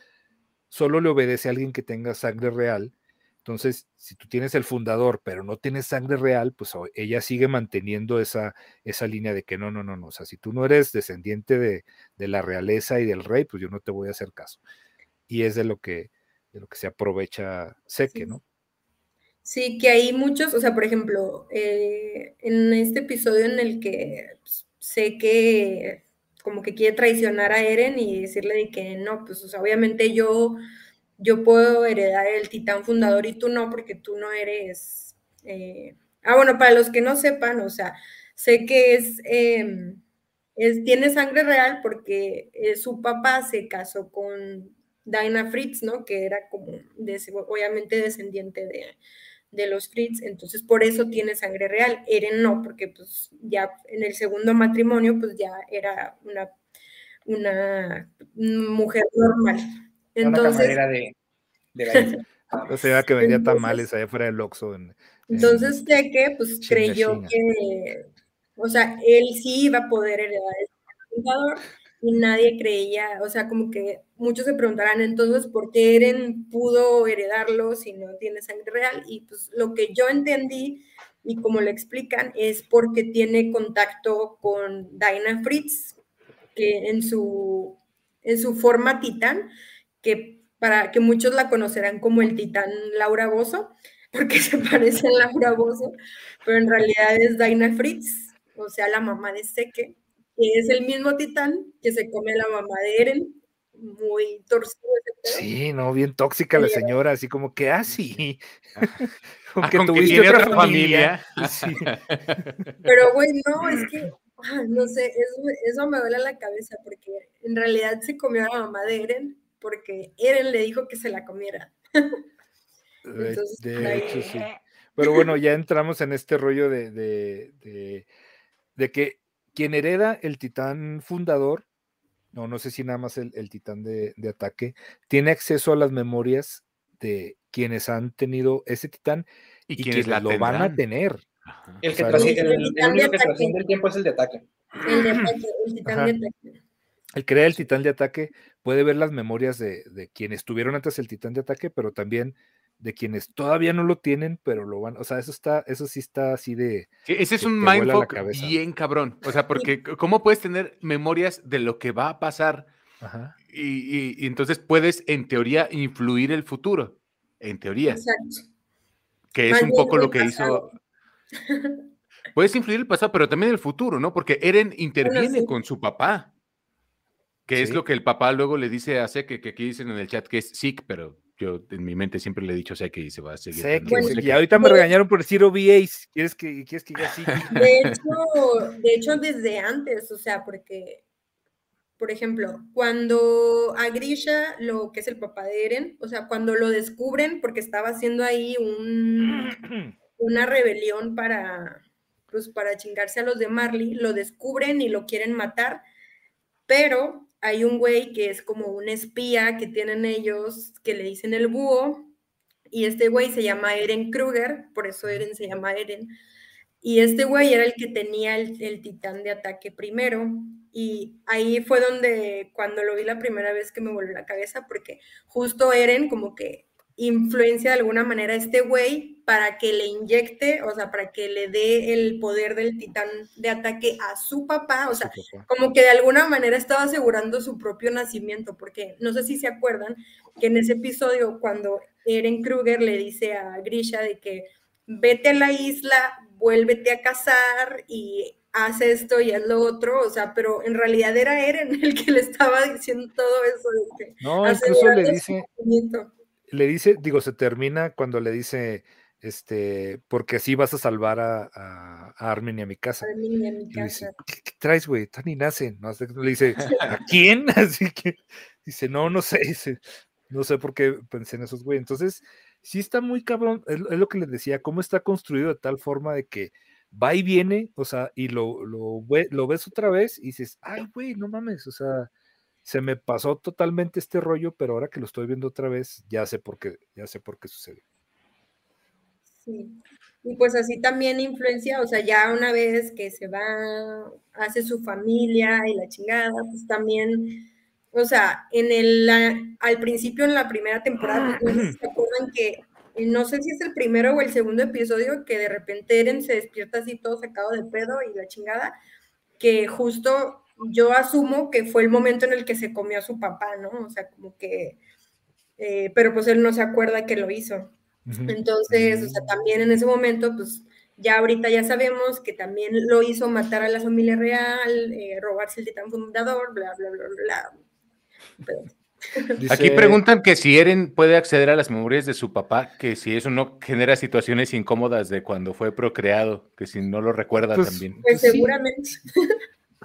Speaker 1: solo le obedece a alguien que tenga sangre real. Entonces, si tú tienes el fundador, pero no tienes sangre real, pues ella sigue manteniendo esa, esa línea de que no, no, no, no. O sea, si tú no eres descendiente de, de la realeza y del rey, pues yo no te voy a hacer caso. Y es de lo que, de lo que se aprovecha Seque, ¿no?
Speaker 2: Sí, que hay muchos, o sea, por ejemplo, eh, en este episodio en el que pues, sé que como que quiere traicionar a Eren y decirle de que no, pues obviamente yo, yo puedo heredar el titán fundador y tú no, porque tú no eres... Eh, ah, bueno, para los que no sepan, o sea, sé que es, em, es tiene sangre real porque eh, su papá se casó con Dinah Fritz, ¿no? Que era como, obviamente, descendiente de, de los Fritz, entonces por eso tiene sangre real. Eren no, porque pues ya en el segundo matrimonio pues ya era una, una mujer normal. Entonces,
Speaker 4: una de, de la isla.
Speaker 1: La señora que vendía tamales allá fuera del Oxxo.
Speaker 2: entonces que pues creyó que, o sea, él sí iba a poder heredar el fundador nadie creía, o sea, como que muchos se preguntarán entonces por qué Eren pudo heredarlo si no tiene sangre real y pues lo que yo entendí y como lo explican es porque tiene contacto con Dinah Fritz, que en su, en su forma titán, que para que muchos la conocerán como el titán Laura Bozo, porque se parece a Laura Bozo, pero en realidad es Dinah Fritz, o sea, la mamá de Seke que es el mismo titán que se come a la mamá de Eren, muy torcido
Speaker 1: ese Sí, no, bien tóxica la señora, así como que, así.
Speaker 3: Ah, como ah, que tuviste otra, familia.
Speaker 2: Pero, güey, no, es que, no sé, eso, eso me duele la cabeza, porque en realidad se comió a la mamá de Eren, porque Eren le dijo que se la comiera.
Speaker 1: de, hecho, sí. Pero bueno, ya entramos en este rollo de, de, de que quien hereda el titán fundador, no, no sé si nada más el, titán de, ataque, tiene acceso a las memorias de quienes han tenido ese titán y, quienes, lo van a tener.
Speaker 4: El, que trasciende, el, el, tiempo es el de ataque.
Speaker 2: El de ataque, el titán de ataque.
Speaker 1: El que el titán de ataque puede ver las memorias de, de, quienes tuvieron antes el titán de ataque, pero también de quienes todavía no lo tienen, pero lo van, o sea, eso está, eso sí está así de.
Speaker 3: ese es un mindfuck bien cabrón. O sea, porque ¿cómo puedes tener memorias de lo que va a pasar? Y, entonces puedes, en teoría, influir el futuro. En teoría. Exacto. Que es un poco lo que hizo. Puedes influir el pasado, pero también el futuro, ¿no? Porque Eren interviene con su papá. Que es lo que el papá luego le dice a Seke, que aquí dicen en el chat que es sick, pero yo en mi mente siempre le he dicho sé que se va a seguir.
Speaker 1: Sé que, y ahorita me regañaron por decir OVAs. ¿Quieres que, quieres que ya sí?
Speaker 2: De hecho, de hecho, desde antes, o sea, porque, por ejemplo, cuando a Grisha, lo que es el papá de Eren, o sea, cuando lo descubren, porque estaba haciendo ahí un, una rebelión para, pues, para chingarse a los de Marley, lo descubren y lo quieren matar, pero hay un güey que es como un espía que tienen ellos, que le dicen el búho, y este güey se llama Eren Kruger, por eso Eren se llama Eren, y este güey era el que tenía el, el, titán de ataque primero, y ahí fue donde, cuando lo vi la primera vez que me volvió la cabeza, porque justo Eren como que influencia de alguna manera a este güey para que le inyecte, o sea, para que le dé el poder del titán de ataque a su papá, o sea, como que de alguna manera estaba asegurando su propio nacimiento, porque no sé si se acuerdan que en ese episodio cuando Eren Kruger le dice a Grisha de que vete a la isla, vuélvete a casar y haz esto y haz lo otro, o sea, pero en realidad era Eren el que le estaba diciendo todo eso. De
Speaker 1: no, incluso le dice, le dice, digo, se termina cuando le dice, este, porque así vas a salvar a, a, Armin y a mi casa.
Speaker 2: Armin y a mi casa.
Speaker 1: Dice, ¿qué, traes, güey? Tani nace. ¿no? Le dice, ¿a quién? Así que dice, no, no sé, dice, no sé por qué pensé en esos, güey. Entonces, sí está muy cabrón, es, lo que les decía, cómo está construido de tal forma de que va y viene, o sea, y lo, lo, lo ves otra vez y dices, ay, güey, no mames, o sea, se me pasó totalmente este rollo, pero ahora que lo estoy viendo otra vez, ya sé por qué, ya sé por qué sucede.
Speaker 2: Sí. Y pues así también influencia, o sea, ya una vez que se va, hace su familia y la chingada, pues también, o sea, en el, al principio en la primera temporada, pues, se acuerdan que, no sé si es el primero o el segundo episodio, que de repente Eren se despierta así todo sacado de pedo y la chingada, que justo yo asumo que fue el momento en el que se comió a su papá, ¿no? O sea, como que eh, pero pues él no se acuerda que lo hizo. Entonces, o sea, también en ese momento, pues ya ahorita ya sabemos que también lo hizo matar a la familia real, eh, robarse el titán fundador, bla, bla, bla, bla.
Speaker 3: Aquí preguntan que si Eren puede acceder a las memorias de su papá, que si eso no genera situaciones incómodas de cuando fue procreado, que si no lo recuerda
Speaker 2: pues,
Speaker 3: también.
Speaker 2: Pues seguramente.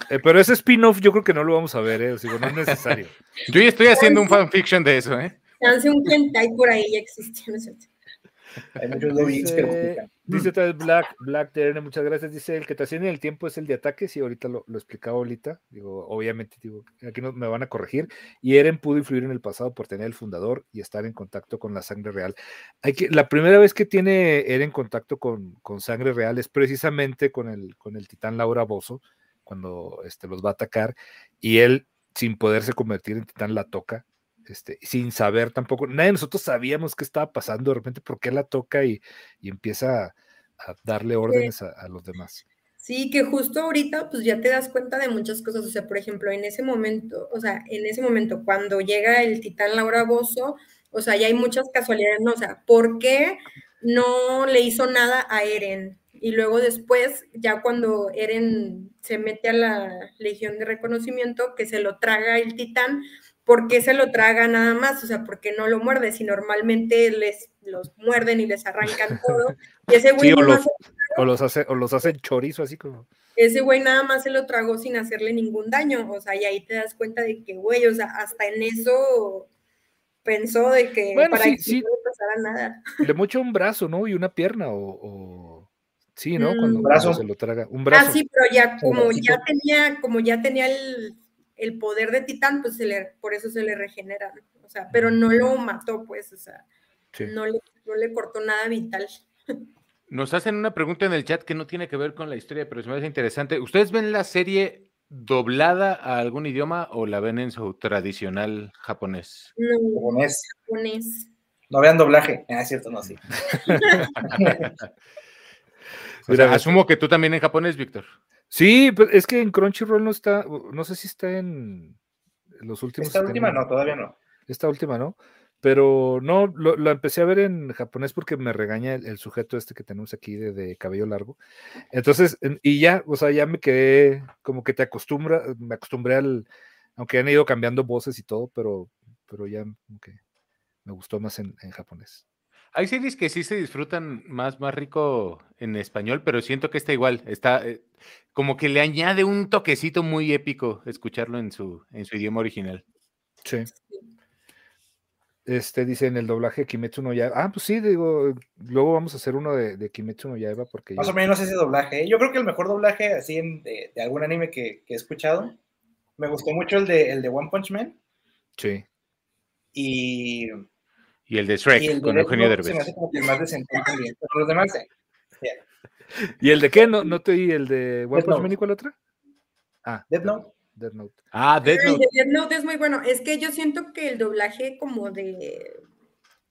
Speaker 1: Eh, pero ese spin-off yo creo que no lo vamos a ver, ¿eh? no es necesario.
Speaker 3: yo ya estoy haciendo un fanfiction de eso, ¿eh?
Speaker 2: Hace un hentai por ahí ya existía,
Speaker 1: Dice, tal Black, Black TN, muchas gracias. Dice el que te en el tiempo es el de ataque. Sí, ahorita lo, lo explicaba ahorita. Digo, obviamente, digo, aquí no, me van a corregir. Y Eren pudo influir en el pasado por tener el fundador y estar en contacto con la sangre real. Hay que, la primera vez que tiene Eren contacto con, con sangre real es precisamente con el, con el titán Laura Bozo, cuando este, los va a atacar. Y él, sin poderse convertir en titán, la toca este, sin saber tampoco, nadie de nosotros sabíamos qué estaba pasando de repente, por qué la toca y, empieza a, darle órdenes a, los demás.
Speaker 2: Sí, que justo ahorita pues ya te das cuenta de muchas cosas, o sea, por ejemplo, en ese momento, o sea, en ese momento cuando llega el titán Laura Bozo, o sea, ya hay muchas casualidades, ¿no? O sea, ¿por qué no le hizo nada a Eren? Y luego después, ya cuando Eren se mete a la Legión de Reconocimiento, que se lo traga el titán, ¿por qué se lo traga nada más? O sea, ¿por qué no lo muerde? Si normalmente les los muerden y les arrancan todo. Y ese güey
Speaker 1: o, los, hace, o los hacen chorizo así como.
Speaker 2: Ese güey nada más se lo tragó sin hacerle ningún daño. O sea, y ahí te das cuenta de que, güey, o sea, hasta en eso pensó de que
Speaker 1: para que no le pasara nada. Le mocha un brazo, ¿no? Y una pierna, o, sí, ¿no? Cuando,
Speaker 4: brazo.
Speaker 1: se lo traga. Un brazo.
Speaker 2: Ah, sí, pero ya como ya tenía, como ya tenía el el poder de Titán, pues se le, por eso se le regenera, o sea, pero no lo mató, pues, o sea, no, le, no le cortó nada vital.
Speaker 3: Nos hacen una pregunta en el chat que no tiene que ver con la historia, pero es me interesante. ¿Ustedes ven la serie doblada a algún idioma o la ven en su tradicional japonés?
Speaker 2: No,
Speaker 4: japonés. No vean doblaje. Ah, es cierto, no, sí.
Speaker 3: asumo que tú también en japonés, Víctor.
Speaker 1: Sí, pero es que en Crunchyroll no está, no sé si está en los últimos.
Speaker 4: Esta última no, todavía no.
Speaker 1: Esta última no, pero no, lo, empecé a ver en japonés porque me regaña el, sujeto este que tenemos aquí de, cabello largo. Entonces, y ya, o sea, ya me quedé, como que te acostumbra, me acostumbré al, aunque han ido cambiando voces y todo, pero, pero ya como que me gustó más en japonés.
Speaker 3: Hay series que sí se disfrutan más, más rico en español, pero siento que está igual. Está eh, como que le añade un toquecito muy épico escucharlo en su, en su idioma original.
Speaker 1: Sí. Este dice en el doblaje Kimetsu no Yaiba. Ah, pues sí, digo, luego vamos a hacer uno de, de Kimetsu no Yaiba porque.
Speaker 4: Más o menos ese doblaje. ¿eh? Yo creo que el mejor doblaje así de, algún anime que, he escuchado. Me gustó mucho el de, el de One Punch Man.
Speaker 1: Sí.
Speaker 4: Y
Speaker 3: y el de Shrek con Eugenio Derbez.
Speaker 4: los demás,
Speaker 1: ¿Y el de qué? ¿No, no te di el de One Punch cuál otra?
Speaker 4: Ah, Death Note.
Speaker 1: Death Note.
Speaker 3: Ah, Death Note.
Speaker 2: Death Note es muy bueno. Es que yo siento que el doblaje como de,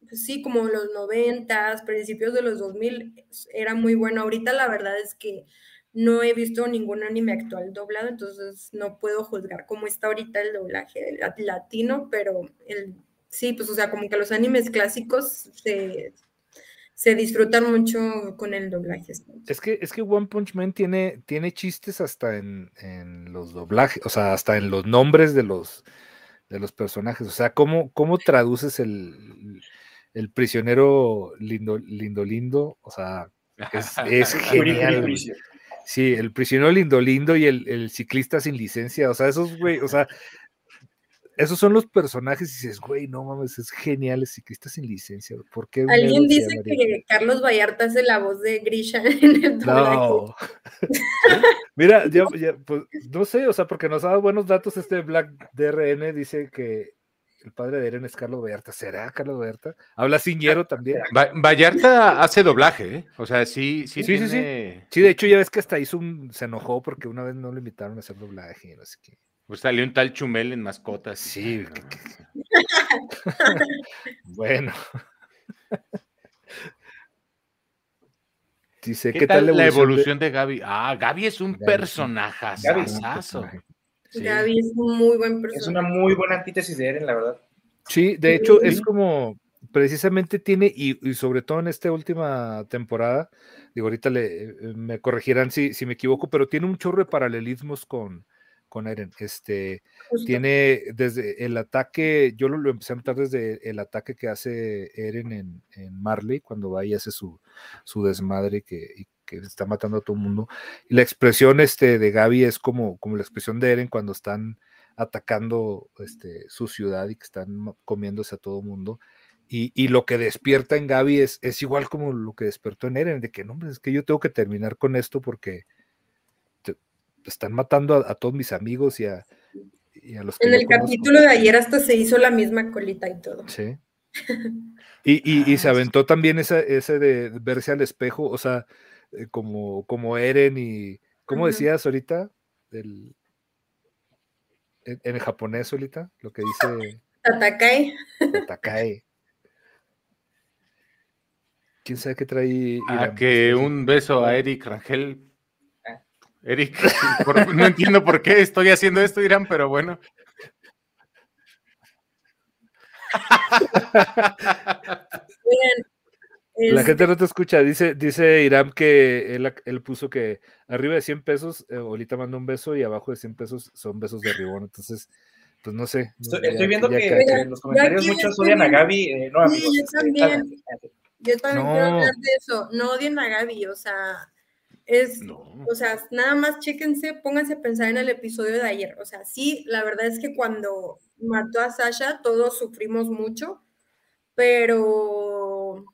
Speaker 2: pues sí, como los noventas, principios de los 2000, era muy bueno. Ahorita la verdad es que no he visto ningún anime actual doblado, entonces no puedo juzgar cómo está ahorita el doblaje latino, pero el Sí, pues o sea, como que los animes clásicos se, disfrutan mucho con el doblaje.
Speaker 1: Es que, es que One Punch Man tiene, tiene chistes hasta en, los doblajes, o sea, hasta en los nombres de los, de los personajes. O sea, ¿cómo, cómo traduces el, el prisionero lindo, lindo, lindo? O sea, es, genial. Sí, el prisionero lindo, lindo y el, el ciclista sin licencia. O sea, esos, güey, o sea, esos son los personajes y dices, güey, no mames, es genial, es ciclista sin licencia. ¿Por qué
Speaker 2: Alguien dice que Carlos Vallarta hace la voz de Grisha en el No.
Speaker 1: Mira, ya, pues, no sé, o sea, porque nos ha dado buenos datos este Black DRN, dice que el padre de Eren es Carlos Vallarta. ¿Será Carlos Vallarta? Habla Ciñero también.
Speaker 3: Vallarta hace doblaje, ¿eh? O sea, sí, sí,
Speaker 1: sí, sí, sí. Sí, de hecho ya ves que hasta hizo un, se enojó porque una vez no le invitaron a hacer doblaje, no sé qué.
Speaker 3: Pues salió un tal Chumel en mascotas.
Speaker 1: Sí. bueno.
Speaker 3: Dice, ¿qué, tal, la evolución, de... Gaby? Ah, Gaby es un personaje.
Speaker 2: Gaby, Gaby es un muy buen personaje.
Speaker 4: Es una muy buena antítesis de Eren, la verdad.
Speaker 1: Sí, de hecho es como, precisamente tiene, y, sobre todo en esta última temporada, digo, ahorita le, eh, me corregirán si, si me equivoco, pero tiene un chorro de paralelismos con, con Eren. Este, tiene desde el ataque, yo lo, empecé a notar desde el ataque que hace Eren en, en Marley, cuando va y hace su, su desmadre que, que está matando a todo el mundo. Y la expresión este, de Gaby es como, como la expresión de Eren cuando están atacando este, su ciudad y que están comiéndose a todo el mundo. Y, lo que despierta en Gaby es, es igual como lo que despertó en Eren, de que no, es que yo tengo que terminar con esto porque están matando a, todos mis amigos y a, los
Speaker 2: que En el capítulo de ayer hasta se hizo la misma colita y todo.
Speaker 1: Sí. Y, se aventó también ese, ese de verse al espejo, o sea, eh, como, como Eren y. ¿Cómo decías ahorita? en, el japonés, ahorita, lo que dice.
Speaker 2: Tatakai.
Speaker 1: Tatakai. ¿Quién sabe qué trae?
Speaker 3: A que un beso a Eric Rangel Eric, no entiendo por qué estoy haciendo esto, Irán, pero bueno.
Speaker 1: La gente no te escucha, dice, dice Irán que él, puso que arriba de 100 pesos, eh, ahorita manda un beso y abajo de 100 pesos son besos de ribón, entonces, pues no sé.
Speaker 4: Estoy, viendo que, en los comentarios muchos odian a Gaby, eh, no amigos.
Speaker 2: Sí, yo también, yo también quiero hablar de eso, no odian a Gaby, o sea, es, o sea, nada más chéquense, pónganse a pensar en el episodio de ayer. O sea, sí, la verdad es que cuando mató a Sasha, todos sufrimos mucho, pero,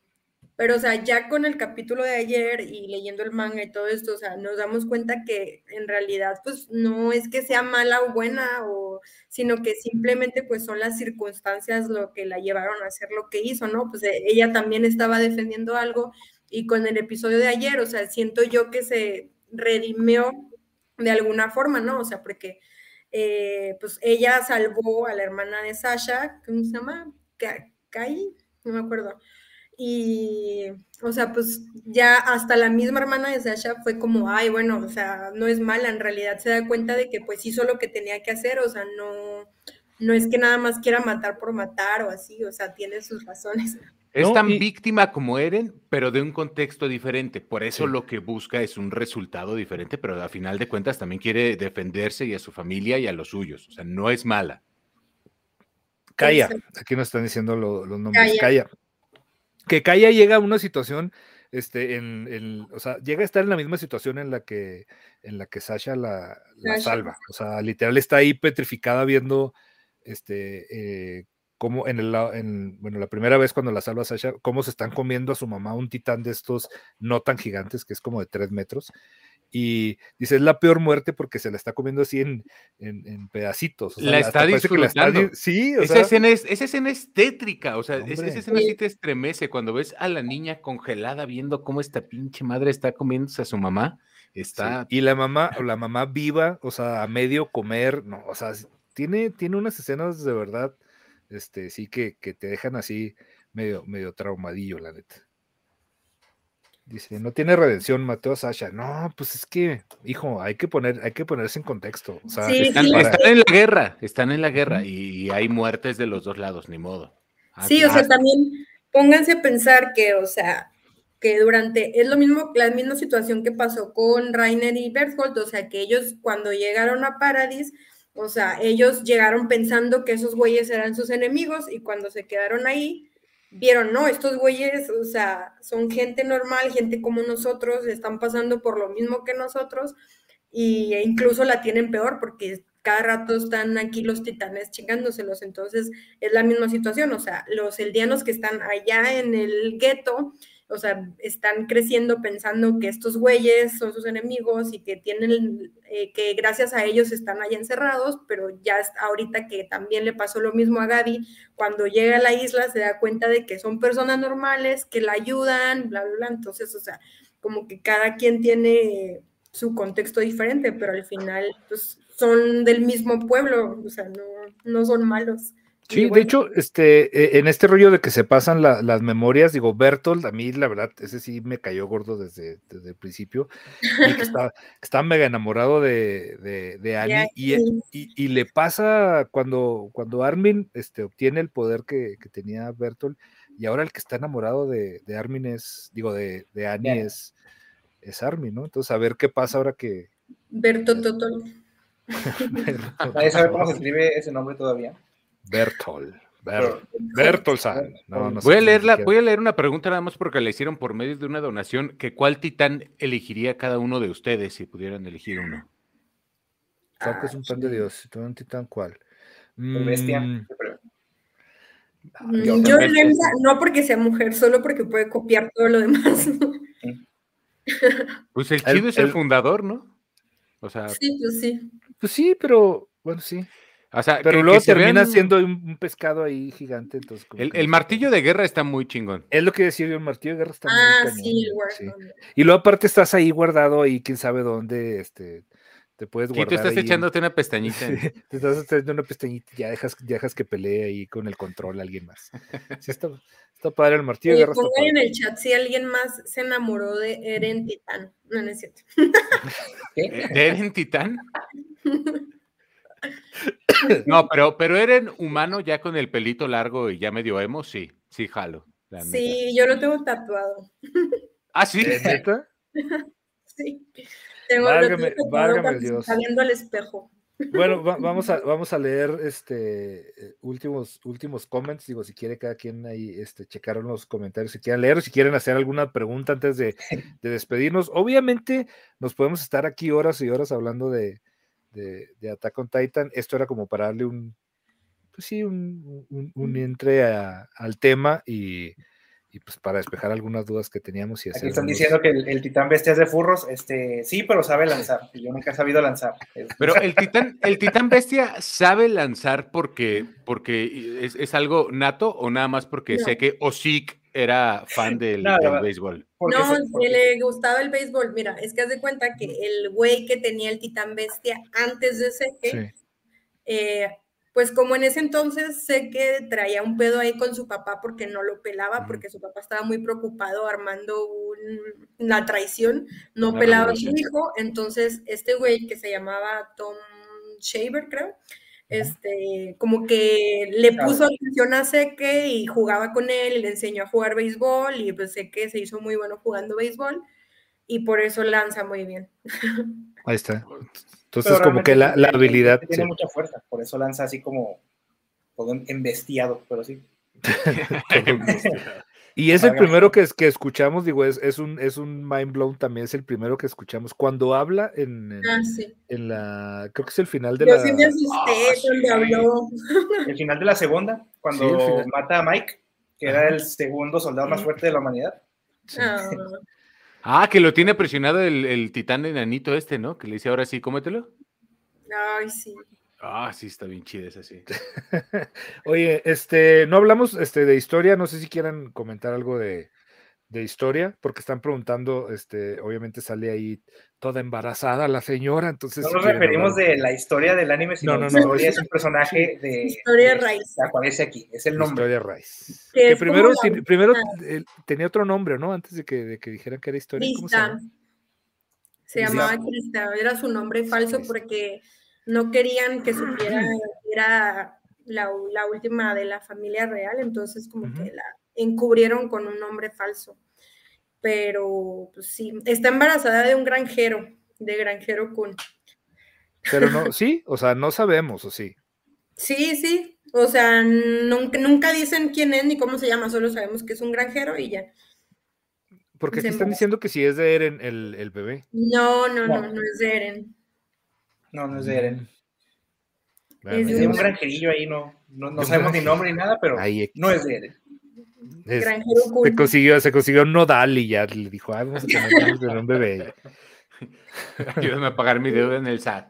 Speaker 2: pero, o sea, ya con el capítulo de ayer y leyendo el manga y todo esto, o sea, nos damos cuenta que en realidad, pues, no es que sea mala o buena, o, sino que simplemente, pues, son las circunstancias lo que la llevaron a hacer lo que hizo, ¿no? Pues ella también estaba defendiendo algo y con el episodio de ayer, o sea, siento yo que se redimió de alguna forma, ¿no? O sea, porque eh, pues ella salvó a la hermana de Sasha, ¿cómo se llama? Kai, no me acuerdo. Y, o sea, pues ya hasta la misma hermana de Sasha fue como, ay, bueno, o sea, no es mala, en realidad se da cuenta de que pues hizo lo que tenía que hacer, o sea, no, no es que nada más quiera matar por matar o así, o sea, tiene sus razones.
Speaker 3: Es tan víctima como Eren, pero de un contexto diferente. Por eso lo que busca es un resultado diferente, pero a final de cuentas también quiere defenderse y a su familia y a los suyos. O sea, no es mala.
Speaker 1: Calla, aquí nos están diciendo los nombres. Calla. Que Calla llega a una situación, este, en, o sea, llega a estar en la misma situación en la que, en la que Sasha la, salva. O sea, literal está ahí petrificada viendo este, eh, como en el en, bueno, la primera vez cuando la salva Sasha, cómo se están comiendo a su mamá un titán de estos no tan gigantes, que es como de tres metros. Y dice, es la peor muerte porque se la está comiendo así en, en, pedacitos.
Speaker 3: la está disfrutando.
Speaker 1: sí,
Speaker 3: esa, escena es, esa escena es tétrica, o sea, esa escena sí te estremece cuando ves a la niña congelada viendo cómo esta pinche madre está comiéndose a su mamá. Está...
Speaker 1: Y la mamá, la mamá viva, o sea, a medio comer, no, o sea, tiene, tiene unas escenas de verdad este, sí que, te dejan así medio, medio traumadillo, la neta. Dice, no tiene redención, Mateo Sasha. No, pues es que, hijo, hay que poner, hay que ponerse en contexto.
Speaker 3: están, en la guerra, están en la guerra y, hay muertes de los dos lados, ni modo.
Speaker 2: Ah, sí, o sea, también pónganse a pensar que, o sea, que durante, es lo mismo, la misma situación que pasó con Rainer y Berthold, o sea, que ellos cuando llegaron a Paradis, o sea, ellos llegaron pensando que esos güeyes eran sus enemigos y cuando se quedaron ahí, vieron, no, estos güeyes, o sea, son gente normal, gente como nosotros, están pasando por lo mismo que nosotros y, e incluso la tienen peor porque cada rato están aquí los titanes chingándoselos, entonces es la misma situación, o sea, los eldianos que están allá en el gueto, o sea, están creciendo pensando que estos güeyes son sus enemigos y que tienen, eh, que gracias a ellos están allá encerrados, pero ya ahorita que también le pasó lo mismo a Gaby, cuando llega a la isla se da cuenta de que son personas normales, que la ayudan, bla, bla, bla. Entonces, o sea, como que cada quien tiene su contexto diferente, pero al final, pues, son del mismo pueblo, o sea, no, no son malos.
Speaker 1: Sí, de hecho, este, e, en este rollo de que se pasan las memorias, digo, Bertolt, a mí la verdad, ese sí me cayó gordo desde, desde el principio, y que está, mega enamorado de, de, Annie, y, y, le pasa cuando, cuando Armin este, obtiene el poder que, tenía Bertolt, y ahora el que está enamorado de, Armin es, digo, de, Annie es, es Armin, ¿no? Entonces, a ver qué pasa ahora que...
Speaker 2: Bertolt.
Speaker 4: Nadie sabe cómo se escribe ese nombre todavía.
Speaker 1: Bertol. Bertol
Speaker 3: voy, a leer voy a leer una pregunta nada más porque la hicieron por medio de una donación. Que ¿Cuál titán elegiría cada uno de ustedes si pudieran elegir uno?
Speaker 1: es un pan de Dios. un titán cuál?
Speaker 4: Bestia.
Speaker 2: Mm. Mm, yo no porque sea mujer, solo porque puede copiar todo lo demás.
Speaker 3: Pues el chido es el, fundador, ¿no?
Speaker 2: O sea, sí, pues sí.
Speaker 1: Pues sí, pero bueno, sí pero luego termina siendo un, pescado ahí gigante. Entonces,
Speaker 3: el, martillo de guerra está muy chingón.
Speaker 1: Es lo que decía yo, el martillo de guerra está
Speaker 2: ah, muy sí,
Speaker 1: sí. Y luego aparte estás ahí guardado ahí, quién sabe dónde, este, te puedes guardar.
Speaker 3: Y tú estás echándote una pestañita.
Speaker 1: te estás echando una pestañita y ya dejas, dejas que pelee ahí con el control alguien más. Sí, está, está padre el martillo de guerra.
Speaker 2: Pongan en el chat si alguien más se enamoró de Eren Titán. No, no es cierto.
Speaker 3: ¿De Eren Titán? No, pero, pero Eren humano ya con el pelito largo y ya medio emo, sí, sí, jalo.
Speaker 2: Sí, yo lo tengo tatuado.
Speaker 3: ¿Ah, sí?
Speaker 2: sí. Tengo válgame, válgame Dios. Saliendo al espejo.
Speaker 1: Bueno, vamos, a, vamos a leer este eh, últimos, últimos comments. Digo, si quiere cada quien ahí este, checar los comentarios, si quieren leer, si quieren hacer alguna pregunta antes de, de despedirnos. Obviamente, nos podemos estar aquí horas y horas hablando de, de, de, Attack on Titan. Esto era como para darle un, pues sí, un, un, entre al tema y, y, pues para despejar algunas dudas que teníamos. Y
Speaker 4: Aquí están diciendo que el, titán bestia es de furros. Este, sí, pero sabe lanzar. Yo nunca he sabido lanzar.
Speaker 3: Pero el titán, el titán bestia sabe lanzar porque, porque es, es algo nato o nada más porque sé que Osik era fan del, béisbol.
Speaker 2: No, le gustaba el béisbol. Mira, es que haz de cuenta que el güey que tenía el titán bestia antes de Seque, eh, pues como en ese entonces sé que traía un pedo ahí con su papá porque no lo pelaba, porque su papá estaba muy preocupado armando una traición, no pelaba a su hijo, entonces este güey que se llamaba Tom Shaver, creo, este, como que le puso atención a Seque y jugaba con él y le enseñó a jugar béisbol y pues Seque se hizo muy bueno jugando béisbol y por eso lanza muy bien.
Speaker 1: Ahí está. Entonces como que la, habilidad...
Speaker 4: Tiene mucha fuerza, por eso lanza así como todo embestiado, pero sí.
Speaker 1: Y es el primero que, que escuchamos, digo, es, es, un, es un mind blown también, es el primero que escuchamos. Cuando habla en, en,
Speaker 2: ah,
Speaker 1: la, creo que es el final de la...
Speaker 2: Sí me asusté ah, cuando habló.
Speaker 4: El final de la segunda, cuando mata a Mike, que era el segundo soldado más fuerte de la humanidad.
Speaker 2: Ah.
Speaker 3: ah, que lo tiene presionado el, el titán enanito este, ¿no? Que le dice ahora sí, cómetelo.
Speaker 2: Ay, sí.
Speaker 3: Ah, sí, está bien chida esa, sí.
Speaker 1: Oye, este, no hablamos este, de historia, no sé si quieran comentar algo de, historia, porque están preguntando, este, obviamente sale ahí toda embarazada la señora, entonces...
Speaker 4: No nos referimos de la historia del anime, sino no, no, no, es, un personaje de...
Speaker 2: Historia Rice.
Speaker 4: Aparece aquí, es el nombre.
Speaker 1: Historia Rice. Que, primero, primero tenía otro nombre, ¿no? Antes de que, de que dijeran que era historia.
Speaker 2: ¿Cómo se, se llamaba Crista, era su nombre falso porque no querían que supiera que era la, última de la familia real, entonces como que la encubrieron con un nombre falso. Pero pues sí, está embarazada de un granjero, de granjero Kun.
Speaker 1: Pero no, sí, o sea, no sabemos, ¿o sí?
Speaker 2: Sí, sí, o sea, nunca, nunca dicen quién es ni cómo se llama, solo sabemos que es un granjero y ya.
Speaker 1: Porque aquí están diciendo que sí es de Eren el, el bebé.
Speaker 2: No, no, no, no es de Eren.
Speaker 4: No, no es de Eren. Es de un granjerillo ahí, no, no, sabemos ni nombre ni nada, pero no es de Eren.
Speaker 1: se, consiguió, se consiguió un nodal y ya le dijo, ah, vamos a tener de un bebé.
Speaker 3: Ayúdame a pagar mi deuda en el SAT.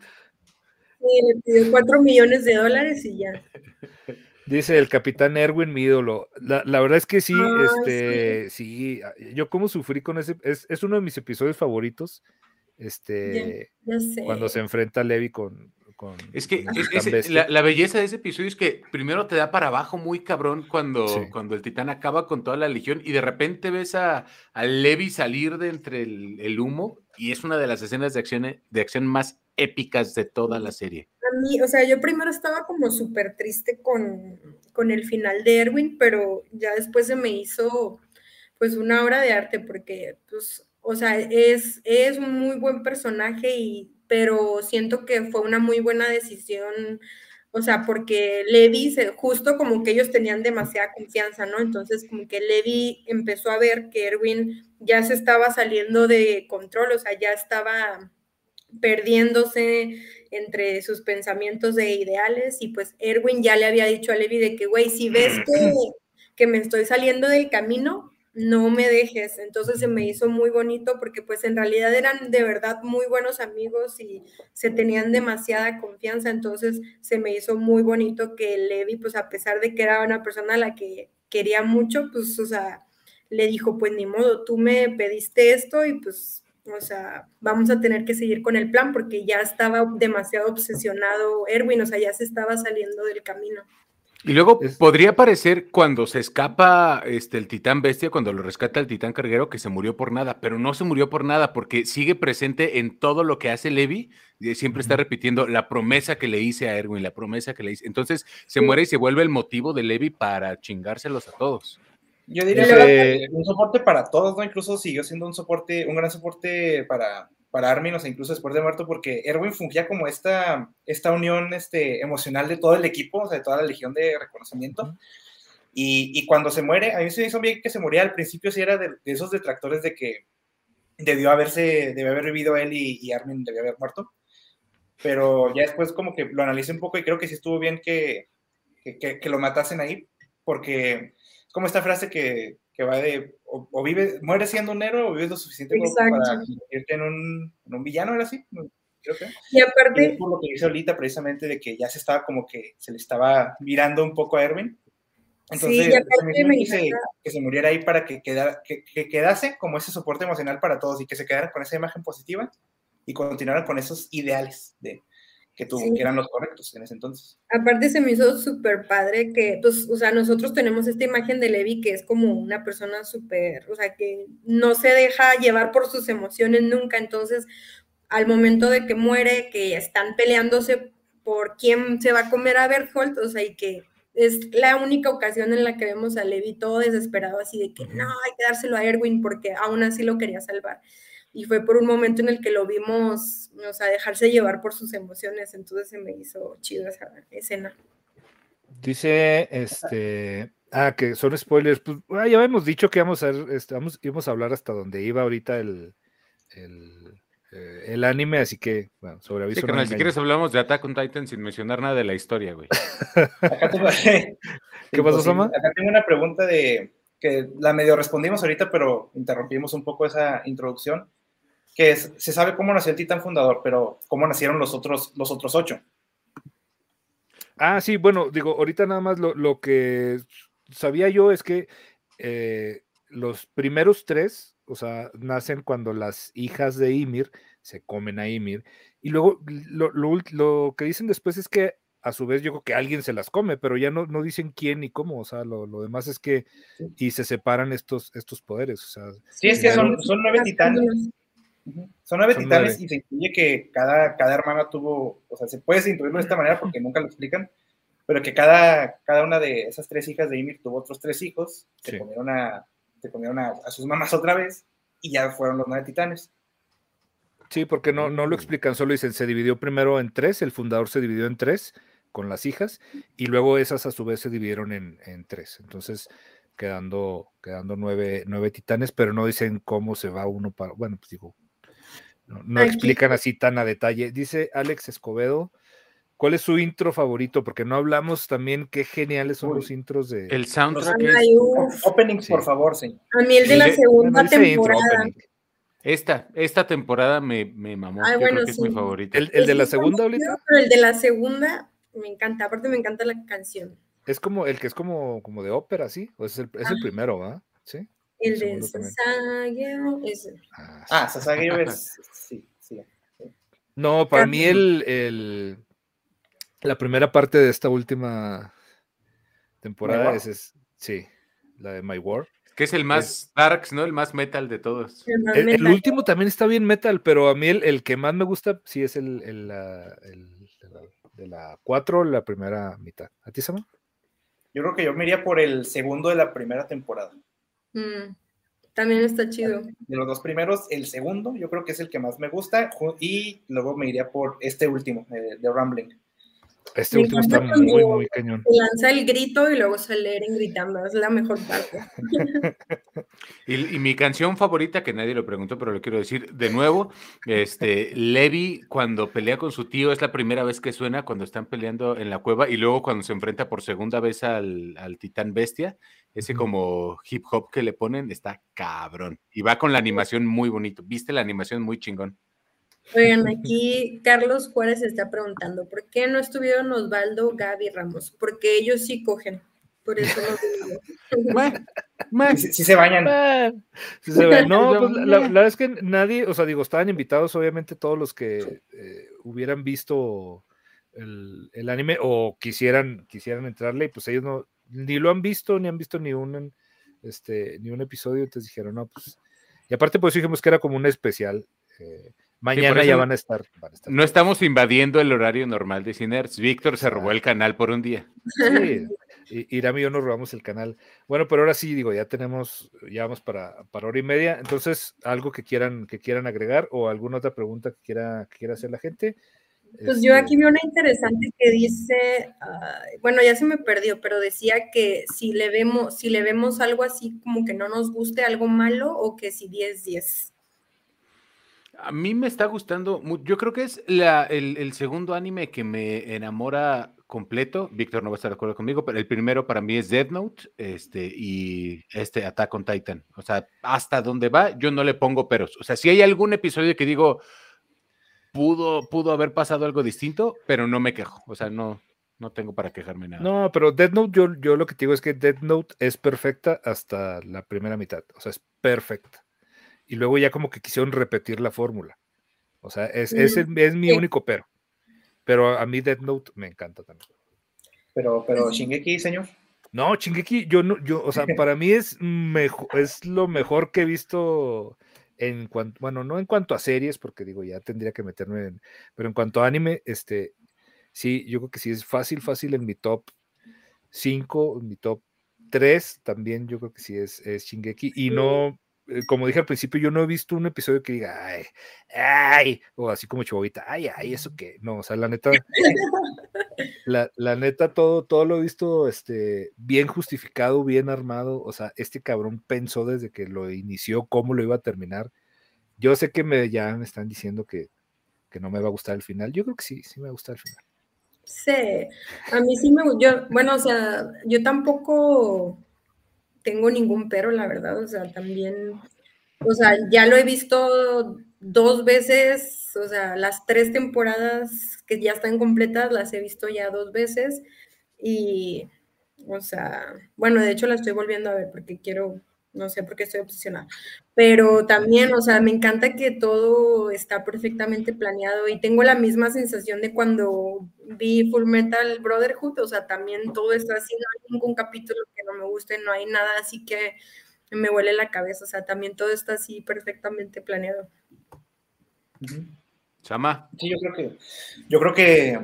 Speaker 2: Sí, le pidió cuatro millones de dólares y ya.
Speaker 1: Dice el capitán Erwin, mi ídolo. La, verdad es que sí, este, sí. yo como sufrí con ese, es, es, uno de mis episodios favoritos. Este, cuando se enfrenta Levi con,
Speaker 3: es que la, belleza de ese episodio es que primero te da para abajo muy cabrón cuando, cuando el titán acaba con toda la legión y de repente ves a, a Levi salir de entre el, humo y es una de las escenas de acción, de acción más épicas de toda la serie.
Speaker 2: A mí, o sea, yo primero estaba como súper triste con, con el final de Erwin, pero ya después se me hizo pues una obra de arte porque pues o sea, es, es un muy buen personaje y pero siento que fue una muy buena decisión, o sea, porque Levi, justo como que ellos tenían demasiada confianza, ¿no? Entonces, como que Levi empezó a ver que Erwin ya se estaba saliendo de control, o sea, ya estaba perdiéndose entre sus pensamientos de ideales y pues Erwin ya le había dicho a Levi de que, güey, si ves que, que me estoy saliendo del camino, no me dejes. Entonces se me hizo muy bonito porque pues en realidad eran de verdad muy buenos amigos y se tenían demasiada confianza. Entonces se me hizo muy bonito que Levi, pues a pesar de que era una persona a la que quería mucho, pues o sea, le dijo, pues ni modo, tú me pediste esto y pues, o sea, vamos a tener que seguir con el plan porque ya estaba demasiado obsesionado Erwin, o sea, ya se estaba saliendo del camino.
Speaker 3: Y luego podría parecer cuando se escapa este, el titán bestia, cuando lo rescata el titán carguero, que se murió por nada, pero no se murió por nada porque sigue presente en todo lo que hace Levi. Y siempre está repitiendo la promesa que le hice a Erwin, la promesa que le hice. Entonces se muere y se vuelve el motivo de Levi para chingárselos a todos.
Speaker 4: Yo diría que un soporte para todos, ¿no? Incluso siguió siendo un soporte, un gran soporte para, para Armin, o sea, incluso después de muerto, porque Erwin fungía como esta, esta unión este, emocional de todo el equipo, o sea, de toda la legión de reconocimiento. Y, y, cuando se muere, a mí se me hizo bien que se moría al principio, sí era de, esos detractores de que debió haberse, debió haber vivido él y, Armin debió haber muerto. Pero ya después como que lo analicé un poco y creo que sí estuvo bien que, que, que lo matasen ahí, porque es como esta frase que, que va de o, vive, muere siendo un héroe o vives lo suficiente para convertirte en un, en un villano, ¿era así? Creo que.
Speaker 2: Y aparte.
Speaker 4: por lo que dice ahorita, precisamente, de que ya se estaba como que se le estaba mirando un poco a Erwin. Entonces, sí, me que, se, que, se, muriera ahí para que, quedara, que, que, quedase como ese soporte emocional para todos y que se quedara con esa imagen positiva y continuaran con esos ideales de, que, eran los correctos en ese entonces.
Speaker 2: Aparte se me hizo súper padre que, pues, o sea, nosotros tenemos esta imagen de Levi que es como una persona súper, o sea, que no se deja llevar por sus emociones nunca, entonces, al momento de que muere, que están peleándose por quién se va a comer a Berthold, o sea, y que es la única ocasión en la que vemos a Levi todo desesperado, así de que no, hay que dárselo a Erwin porque aún así lo quería salvar y fue por un momento en el que lo vimos, o sea, dejarse llevar por sus emociones, entonces se me hizo chido esa escena.
Speaker 1: Dice, este, ah, que son spoilers, pues ah, ya habíamos dicho que íbamos a, este, íbamos a hablar hasta donde iba ahorita el, el, eh, anime, así que, bueno, sobre aviso.
Speaker 3: si quieres hablamos de Attack on Titan sin mencionar nada de la historia, güey.
Speaker 1: ¿Qué pasó, Soma?
Speaker 4: Acá tengo una pregunta de, que la medio respondimos ahorita, pero interrumpimos un poco esa introducción que se sabe cómo nació el titán fundador, pero cómo nacieron los otros, los otros ocho.
Speaker 1: Ah, sí, bueno, digo, ahorita nada más lo, que sabía yo es que eh, los primeros tres, o sea, nacen cuando las hijas de Ymir se comen a Ymir, y luego lo, lo, que dicen después es que a su vez yo creo que alguien se las come, pero ya no, no dicen quién ni cómo, o sea, lo, demás es que, y se separan estos, estos poderes, o sea.
Speaker 4: Sí, es que son, son nueve titanes. Son nueve titanes y se incluye que cada, cada hermana tuvo, o sea, se puede incluirlo de esta manera porque nunca lo explican, pero que cada, cada una de esas tres hijas de Ymir tuvo otros tres hijos, se comieron, a, se comieron a, sus mamás otra vez y ya fueron los nueve titanes.
Speaker 1: Sí, porque no, no lo explican, solo dicen, se dividió primero en tres, el fundador se dividió en tres con las hijas y luego esas a su vez se dividieron en, en tres. Entonces, quedando, quedando nueve, nueve titanes, pero no dicen cómo se va uno para, bueno, pues digo, no, explican así tan a detalle. Dice Alex Escobedo, ¿cuál es su intro favorito? Porque no hablamos también qué geniales son los intros de...
Speaker 3: El soundtrack
Speaker 4: Openings, por favor, sí.
Speaker 2: A mí el de la segunda temporada.
Speaker 3: Esta, esta temporada me, me mamó. Yo creo que es mi favorito.
Speaker 1: ¿El, de la segunda, ahorita?
Speaker 2: Pero el de la segunda me encanta. Aparte me encanta la canción.
Speaker 1: Es como el que es como, como de ópera, ¿sí? O es el, es el primero, ¿va? Sí.
Speaker 2: El de Sasageo.
Speaker 4: Ah, Sasageo es. Sí, sí,
Speaker 1: No, para mí el, el, La primera parte de esta última temporada es, sí, la de My War.
Speaker 3: Que es el más darks, ¿no? El más metal de todos.
Speaker 1: El, último también está bien metal, pero a mí el, que más me gusta sí es el, el, de la 4, la primera mitad. ¿A ti, Sama?
Speaker 4: Yo creo que yo me iría por el segundo de la primera temporada.
Speaker 2: Mm, también está chido.
Speaker 4: De los dos primeros, el segundo yo creo que es el que más me gusta y luego me iría por este último, eh, de Rambling.
Speaker 1: Este último está muy, muy cañón.
Speaker 2: Lanza el grito y luego sale Eren gritando, es la mejor parte.
Speaker 3: y, mi canción favorita, que nadie lo preguntó, pero lo quiero decir de nuevo, este, Levi cuando pelea con su tío, es la primera vez que suena cuando están peleando en la cueva y luego cuando se enfrenta por segunda vez al, al titán bestia, ese como hip hop que le ponen está cabrón. Y va con la animación muy bonito. ¿Viste la animación muy chingón?
Speaker 2: Oigan, aquí Carlos Juárez está preguntando, ¿por qué no estuvieron Osvaldo, Gaby, Ramos? Porque ellos sí cogen, por eso
Speaker 4: no Si, se bañan.
Speaker 1: No, pues la, verdad es que nadie, o sea, digo, estaban invitados obviamente todos los que eh, hubieran visto el, anime o quisieran, quisieran entrarle, y pues ellos no, ni lo han visto, ni han visto ni un, este, ni un episodio, entonces dijeron, no, pues, y aparte pues dijimos que era como un especial. Eh, Mañana ya van a, estar,
Speaker 3: No estamos invadiendo el horario normal de Cinerts. Víctor se robó el canal por un día.
Speaker 1: Sí, Irami y yo nos robamos el canal. Bueno, pero ahora sí, digo, ya tenemos, ya vamos para, para hora y media. Entonces, algo que quieran, que quieran agregar o alguna otra pregunta que quiera, que quiera hacer la gente.
Speaker 2: Pues yo aquí este vi una interesante que dice, bueno, ya se me perdió, pero decía que si le vemos, si le vemos algo así como que no nos guste, algo malo, o que si 10-10.
Speaker 3: A mí me está gustando, yo creo que es el, segundo anime que me enamora completo. Víctor no va a estar de acuerdo conmigo, pero el primero para mí es Death Note este, y este Attack on Titan. O sea, hasta donde va, yo no le pongo peros. O sea, si hay algún episodio que digo, pudo, pudo haber pasado algo distinto, pero no me quejo. O sea, no, no tengo para quejarme nada.
Speaker 1: No, pero Death Note, yo, yo lo que digo es que Death Note es perfecta hasta la primera mitad. O sea, es perfecta y luego ya como que quisieron repetir la fórmula. O sea, es, es, es mi único pero. Pero a mí Death Note me encanta también.
Speaker 4: Pero, pero Shingeki, señor.
Speaker 1: No, Shingeki, yo no, yo, o sea, para mí es mejor, es lo mejor que he visto en cuanto, bueno, no en cuanto a series, porque digo, ya tendría que meterme en, pero en cuanto a anime, este, sí, yo creo que sí es fácil, fácil en mi top 5, en mi top 3, también yo creo que sí es, es Shingeki, y no, eh, como dije al principio, yo no he visto un episodio que diga, ay, ay, o así como chovita, ay, ay, eso que, no, o sea, la neta, la, la, neta, todo, todo lo he visto este, bien justificado, bien armado, o sea, este cabrón pensó desde que lo inició cómo lo iba a terminar. Yo sé que me, ya me están diciendo que, que no me va a gustar el final, yo creo que sí, sí me va a gustar el final.
Speaker 2: Sí, a mí sí me, yo, bueno, o sea, yo tampoco tengo ningún pero, la verdad, o sea, también, o sea, ya lo he visto dos veces, o sea, las tres temporadas que ya están completas las he visto ya dos veces y, o sea, bueno, de hecho la estoy volviendo a ver porque quiero no sé por qué estoy obsesionada, pero también, o sea, me encanta que todo está perfectamente planeado y tengo la misma sensación de cuando vi Full Metal Brotherhood, o sea, también todo está así, no hay ningún capítulo que no me guste, no hay nada así que me huele la cabeza, o sea, también todo está así perfectamente planeado.
Speaker 3: Chama.
Speaker 4: Sí, yo creo que, yo creo que,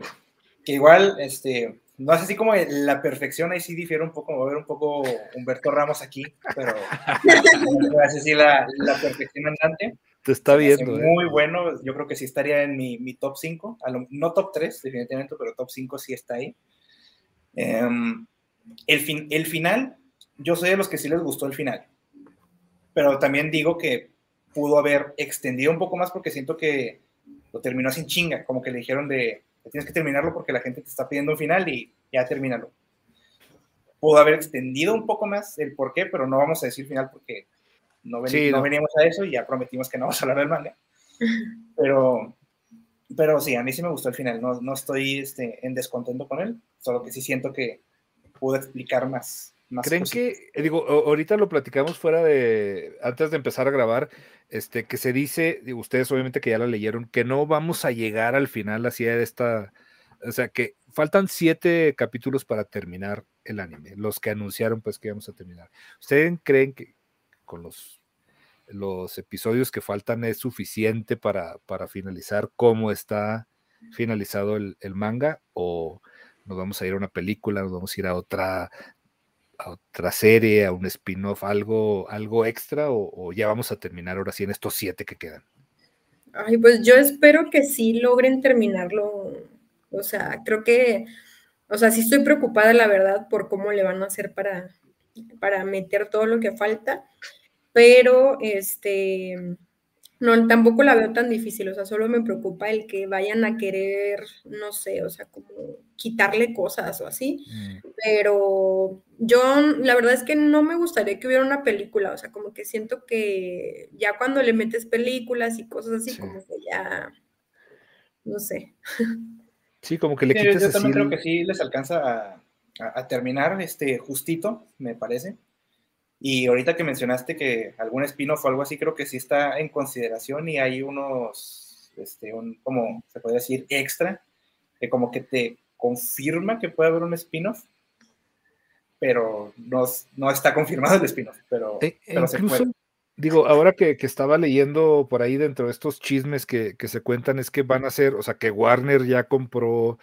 Speaker 4: que igual, este, no es así como la perfección, ahí sí difiere un poco, va a ver un poco Humberto Ramos aquí, pero es así la, la perfección andante.
Speaker 1: Te está viendo.
Speaker 4: ¿eh? Muy bueno, yo creo que sí estaría en mi, mi top 5, no top 3 definitivamente, pero top 5 sí está ahí. Em, el, fin, el final, yo soy de los que sí les gustó el final, pero también digo que pudo haber extendido un poco más porque siento que lo terminó sin chinga, como que le dijeron de tienes que terminarlo porque la gente te está pidiendo un final y ya termínalo. Pudo haber extendido un poco más el por qué, pero no vamos a decir final porque no, veníamos a eso y ya prometimos que no vamos a hablar del manga. Pero, pero sí, a mí sí me gustó el final. No, no estoy este, en descontento con él, solo que sí siento que pudo explicar más.
Speaker 1: ¿Creen que, eh, digo, ahorita lo platicamos fuera de, antes de empezar a grabar, este, que se dice, ustedes obviamente que ya la leyeron, que no vamos a llegar al final así de esta, o sea, que faltan siete capítulos para terminar el anime, los que anunciaron pues que íbamos a terminar. ¿Ustedes creen que con los, los episodios que faltan es suficiente para, para finalizar cómo está finalizado el, manga? ¿O nos vamos a ir a una película, nos vamos a ir a otra, otra serie, a un spin-off, algo, algo extra? O, o ya vamos a terminar ahora sí en estos siete que quedan?
Speaker 2: Ay, pues yo espero que sí logren terminarlo. O sea, creo que, o sea, sí estoy preocupada, la verdad, por cómo le van a hacer para, para meter todo lo que falta, pero este, no, tampoco la veo tan difícil, o sea, solo me preocupa el que vayan a querer, no sé, o sea, como quitarle cosas o así, mm. pero yo la verdad es que no me gustaría que hubiera una película, o sea, como que siento que ya cuando le metes películas y cosas así, como que ya, no sé.
Speaker 1: Sí, como que le quitas
Speaker 4: Yo también creo que sí les alcanza a, a terminar este justito, me parece. Y ahorita que mencionaste que algún spin-off o algo así, creo que sí está en consideración y hay unos, este, un, como se puede decir, extra, que como que te confirma que puede haber un spin-off, pero no, no, está confirmado el spin-off, pero,
Speaker 1: e, incluso, Digo, ahora que, que, estaba leyendo por ahí dentro de estos chismes que, que se cuentan, es que van a ser, o sea, que Warner ya compró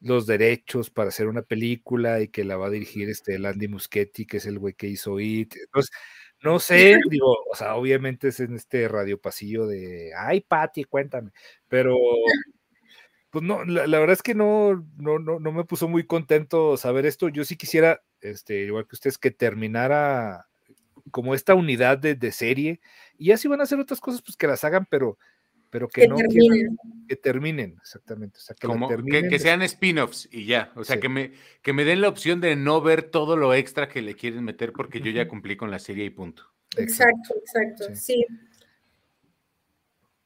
Speaker 1: los derechos para hacer una película y que la va a dirigir este el Andy Muschietti, que es el güey que hizo It. Entonces, no sé, digo, o sea, obviamente es en este radio pasillo de, ay, Patti, cuéntame, pero pues no, la, verdad es que no, no, no, no, me puso muy contento saber esto. Yo sí quisiera, este, igual que ustedes, que terminara como esta unidad de, de serie, y ya si van a hacer otras cosas, pues que las hagan, pero pero que, no terminen. Que, terminen, exactamente. O sea,
Speaker 3: que, que, sean spin-offs y ya. O sea, que, me, que me den la opción de no ver todo lo extra que le quieren meter porque yo ya cumplí con la serie y punto.
Speaker 2: Exacto, exacto, sí.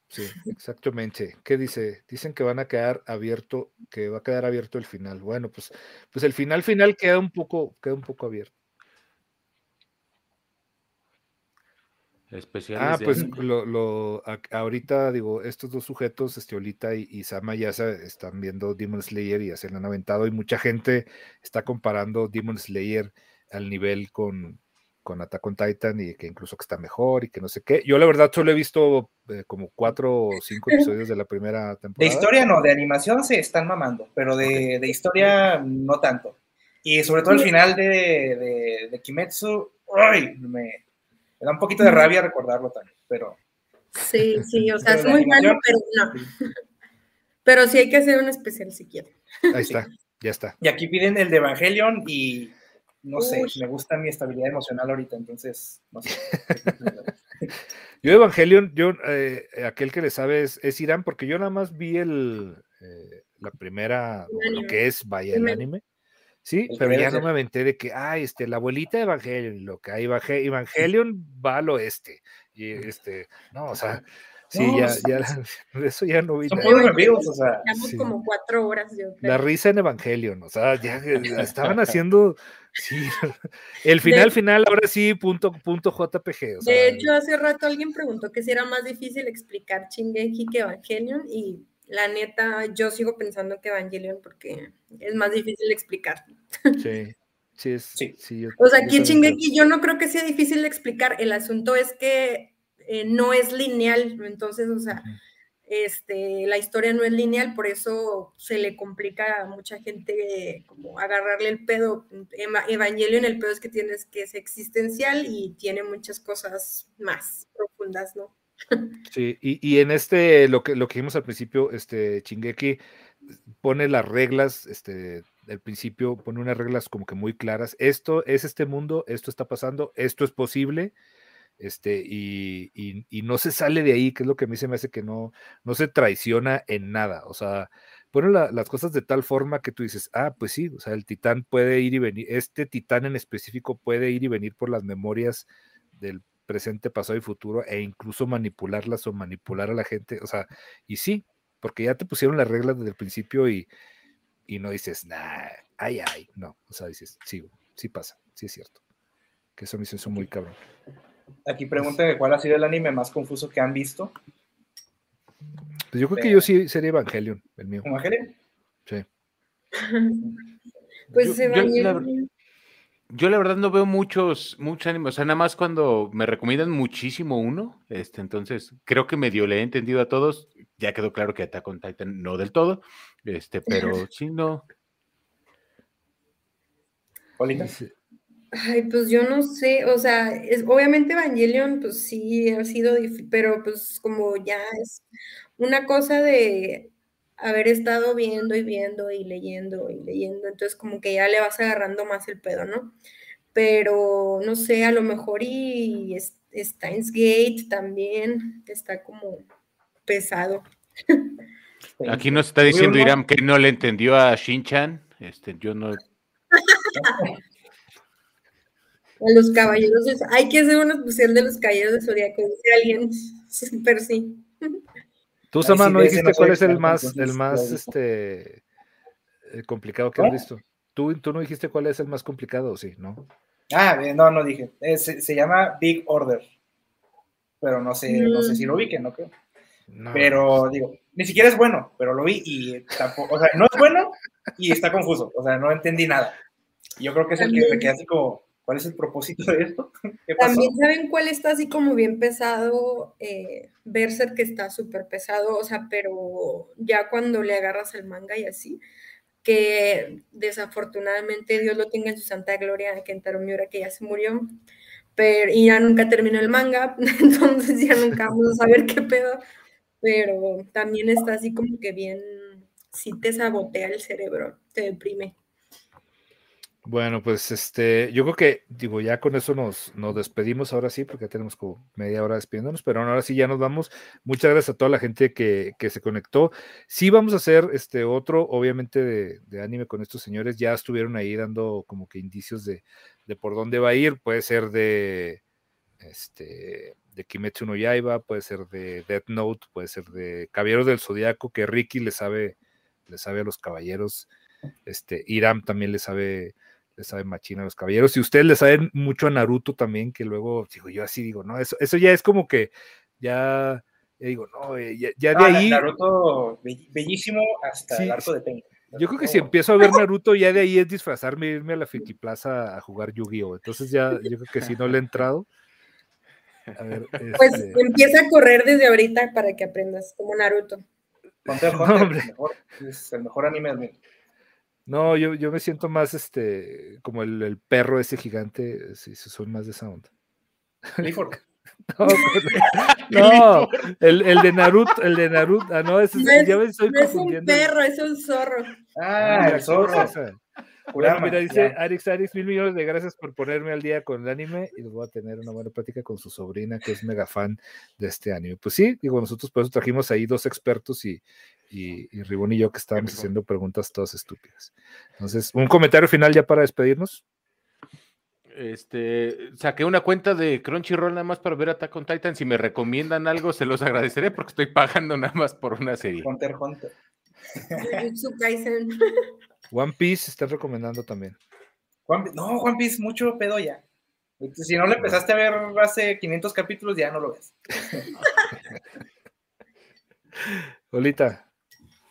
Speaker 1: sí. exactamente. ¿Qué dice? Dicen que van a quedar abierto, que va a quedar abierto el final. Bueno, pues, pues el final final queda un poco, queda un poco abierto. Ah, pues lo, lo, ahorita digo, estos dos sujetos, este y, Sama, ya se están viendo Demon Slayer y ya se lo han aventado, y mucha gente está comparando Demon Slayer al nivel con, con Attack on Titan y que incluso que está mejor y que no sé qué. Yo la verdad solo he visto eh, como cuatro o cinco episodios de la primera temporada.
Speaker 4: De historia no, de animación se están mamando, pero de, de historia no tanto. Y sobre todo el final de, de, de Kimetsu, ¡ay! Me, me da un poquito de rabia recordarlo también, pero...
Speaker 2: Sí, sí, o sea, es muy malo, pero no. Pero sí hay que hacer un especial si quieren.
Speaker 1: Ahí está, ya está.
Speaker 4: Y aquí piden el de Evangelion y no sé, me gusta mi estabilidad emocional ahorita, entonces, no sé.
Speaker 1: yo Evangelion, yo, eh, aquel que le sabe es, Irán, porque yo nada más vi el, eh, la primera, lo que es, vaya, el anime. Sí, pero ya no me aventé de que, ay, este, la abuelita de Evangelion, lo que hay Evangelion va al oeste. Y este, no, o sea, sí, ya, ya, eso ya no vi.
Speaker 4: Son muy amigos, o sea.
Speaker 2: como cuatro horas, yo
Speaker 1: creo. La risa en Evangelion, o sea, ya estaban haciendo, sí, el final, final, ahora sí, punto, punto JPG.
Speaker 2: O sea, de hecho, hace rato alguien preguntó que si era más difícil explicar Chingeki que Evangelion y la neta, yo sigo pensando que Evangelion porque es más difícil explicar.
Speaker 1: Sí, sí, es, sí.
Speaker 2: o sea, aquí en Shingeki yo no creo que sea difícil de explicar. El asunto es que eh, no es lineal, entonces, o sea, este, la historia no es lineal, por eso se le complica a mucha gente como agarrarle el pedo. Evangelion, el pedo es que tienes que es existencial y tiene muchas cosas más profundas, ¿no?
Speaker 1: Sí, y, en este, lo que, lo que vimos al principio, este Chingeki pone las reglas, este, al principio pone unas reglas como que muy claras. Esto es este mundo, esto está pasando, esto es posible, este, y, y, no se sale de ahí, que es lo que a mí se me hace que no, no se traiciona en nada. O sea, pone las cosas de tal forma que tú dices, ah, pues sí, o sea, el titán puede ir y venir, este titán en específico puede ir y venir por las memorias del presente, pasado y futuro, e incluso manipularlas o manipular a la gente. O sea, y sí, porque ya te pusieron las reglas desde el principio y, y no dices, nah, ay, ay, no. O sea, dices, sí, sí pasa, sí es cierto. Que eso me hizo muy cabrón.
Speaker 4: Aquí preguntan cuál ha sido el anime más confuso que han visto.
Speaker 1: Pues yo creo que yo sí sería Evangelion, el mío.
Speaker 4: ¿Evangelion?
Speaker 1: Sí.
Speaker 2: pues
Speaker 3: yo, yo, la, verdad no veo muchos, muchos animes, o sea, nada más cuando me recomiendan muchísimo uno, este, entonces creo que medio le he entendido a todos, ya quedó claro que Attack on Titan no del todo, este, pero sí, no.
Speaker 2: Ay, pues yo no sé, o sea, es, obviamente Evangelion, pues sí, ha sido difícil, pero pues como ya es una cosa de haber estado viendo y viendo y leyendo y leyendo, entonces como que ya le vas agarrando más el pedo, ¿no? Pero no sé, a lo mejor y Steins Gate también está como pesado.
Speaker 3: Aquí nos está diciendo Iram que no le entendió a Shin-Chan. Este, yo no.
Speaker 2: A los caballeros, hay que hacer una especial de los caballeros de Zodíaco, dice alguien, pero sí.
Speaker 1: Tú, Sama, no dijiste cuál es el más, el más este, eh, complicado que has visto. ¿Tú, tú no dijiste cuál es el más complicado, sí, ¿no?
Speaker 4: Ah, no, no dije. Eh, se, llama Big Order. Pero no sé, no sé si lo vi, que no creo. Pero digo, ni siquiera es bueno, pero lo vi y tampoco, o sea, no es bueno y está confuso, o sea, no entendí nada. Yo creo que es el que queda así como, ¿Cuál es el propósito de esto?
Speaker 2: También saben cuál está así como bien pesado, eh, Berserk que está súper pesado, o sea, pero ya cuando le agarras el manga y así, que desafortunadamente Dios lo tenga en su santa gloria, Kentaro Miura que ya se murió, pero y ya nunca terminó el manga, entonces ya nunca vamos a saber qué pedo, pero también está así como que bien, sí te sabotea el cerebro, te deprime.
Speaker 1: Bueno, pues este, yo creo que, digo, ya con eso nos, nos despedimos ahora sí, porque ya tenemos como media hora despidiéndonos, pero ahora sí ya nos vamos. Muchas gracias a toda la gente que, que se conectó. Sí vamos a hacer este otro, obviamente, de, de, anime con estos señores. Ya estuvieron ahí dando como que indicios de, de por dónde va a ir. Puede ser de este de Kimetsu no Yaiba, puede ser de Death Note, puede ser de Caballeros del Zodiaco, que Ricky le sabe, le sabe a los caballeros. Este, Iram también le sabe le saben machina a los caballeros. Y ustedes le saben mucho a Naruto también, que luego, digo, yo así digo, no, eso, eso ya es como que ya, digo, no, eh, ya, de ahí.
Speaker 4: Naruto bellísimo hasta el arco de Pain.
Speaker 1: Yo creo que si empiezo a ver Naruto, ya de ahí es disfrazarme, irme a la Friki Plaza a jugar Yu-Gi-Oh! Entonces ya, yo creo que si no le he entrado.
Speaker 2: Pues este empieza a correr desde ahorita para que aprendas, como Naruto.
Speaker 4: es el mejor anime del mundo.
Speaker 1: No, yo, yo me siento más este como el, perro ese gigante, si soy más de esa onda. no, el, el, de Naruto, el de Naruto, ah, no, ese,
Speaker 2: es, ya me estoy no es un perro, es un zorro.
Speaker 4: Ah, el zorro.
Speaker 1: mira, dice Arix Arix, mil millones de gracias por ponerme al día con el anime y les voy a tener una buena plática con su sobrina que es mega fan de este anime. Pues sí, digo, nosotros por eso trajimos ahí dos expertos y, y, y Ribón y yo que estábamos haciendo preguntas todas estúpidas. Entonces, un comentario final ya para despedirnos.
Speaker 3: Este, saqué una cuenta de Crunchyroll nada más para ver Attack on Titan. Si me recomiendan algo, se los agradeceré porque estoy pagando nada más por una serie.
Speaker 4: Hunter Hunter.
Speaker 1: One Piece está recomendando también.
Speaker 4: no, One Piece, mucho pedo ya. Si no lo empezaste a ver hace 500 capítulos, ya no lo ves.
Speaker 1: Olita.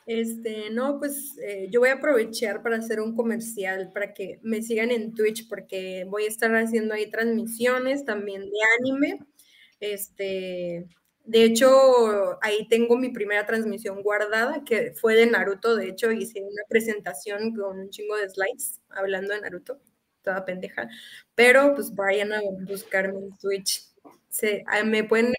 Speaker 2: Este, no, pues eh, yo voy a aprovechar para hacer un comercial para que me sigan en Twitch porque voy a estar haciendo ahí transmisiones también de anime. Este, de hecho, ahí tengo mi primera transmisión guardada que fue de Naruto. De hecho, hice una presentación con un chingo de slides hablando de Naruto, toda pendeja. Pero pues vayan a buscarme en Twitch. Se, ah, me pueden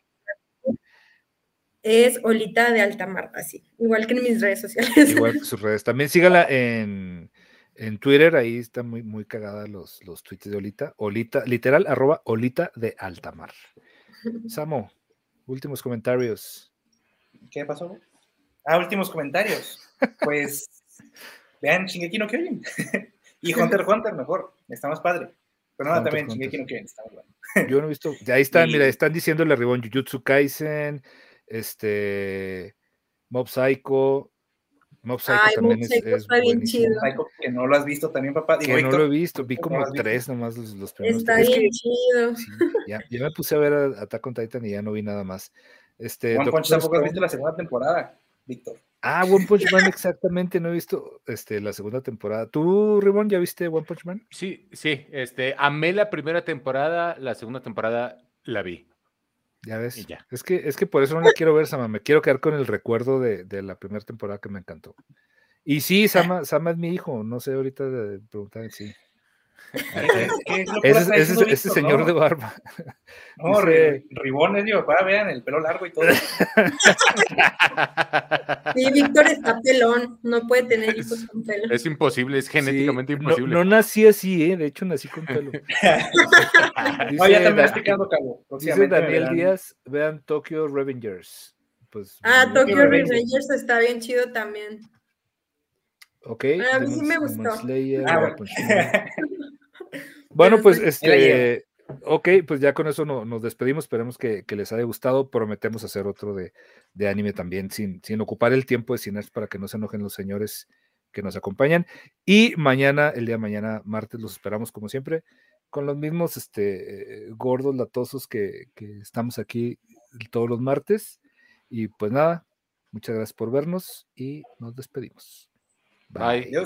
Speaker 2: es Olita de Altamar, así, igual que en mis redes sociales.
Speaker 1: Igual que sus redes. También sígala en, Twitter, ahí están muy, muy cagadas los, los tweets de Olita. Olita, literal, arroba Olita de Altamar. Samo, últimos comentarios.
Speaker 4: ¿Qué pasó? Ah, últimos comentarios. Pues vean Shingeki no Kyojin. y Hunter Hunter mejor, está más padre. Pero nada, también Shingeki no Kyojin está muy bueno.
Speaker 1: Yo no he visto, ya ahí están, mira, están diciéndole Ribón Jujutsu Kaisen, este, Mob Psycho. Mob Psycho también es, está
Speaker 2: bien chido.
Speaker 4: Psycho, que no lo has visto también, papá.
Speaker 1: que no lo he visto, vi como tres nomás los, los primeros.
Speaker 2: Está bien chido.
Speaker 1: ya, ya, me puse a ver a Attack on Titan y ya no vi nada más. Este,
Speaker 4: One Punch tampoco has visto la segunda temporada. Víctor.
Speaker 1: Ah, One Punch Man, exactamente, no he visto este, la segunda temporada. ¿Tú, Ribón, ya viste One Punch Man?
Speaker 3: Sí, sí, este, amé la primera temporada, la segunda temporada la vi.
Speaker 1: Ya ves. Es, que, es que por eso no la quiero ver, Sama. Me quiero quedar con el recuerdo de, de la primera temporada que me encantó. Y sí, Sama, Sama es mi hijo. No sé ahorita de preguntar sí. ese, ese, señor de barba.
Speaker 4: No, ribones, digo, para vean el pelo largo y todo.
Speaker 2: Sí, Víctor está pelón, no puede tener hijos con pelo.
Speaker 3: Es imposible, es genéticamente imposible.
Speaker 1: No, nací así, ¿eh? de hecho nací con pelo.
Speaker 4: no, ya también estoy quedando calvo.
Speaker 1: Dice Daniel Díaz, vean Tokyo Revengers. Pues,
Speaker 2: ah, Tokyo Revengers está bien chido también.
Speaker 1: Ok.
Speaker 2: A mí sí me gustó.
Speaker 1: Ah, bueno, pues este, ok, pues ya con eso nos despedimos. Esperemos que, les haya gustado. Prometemos hacer otro de, anime también, sin, sin, ocupar el tiempo de cine para que no se enojen los señores que nos acompañan. Y mañana, el día de mañana, martes, los esperamos como siempre, con los mismos este, gordos latosos que, que estamos aquí todos los martes. Y pues nada, muchas gracias por vernos y nos despedimos.
Speaker 3: Bye. Bye.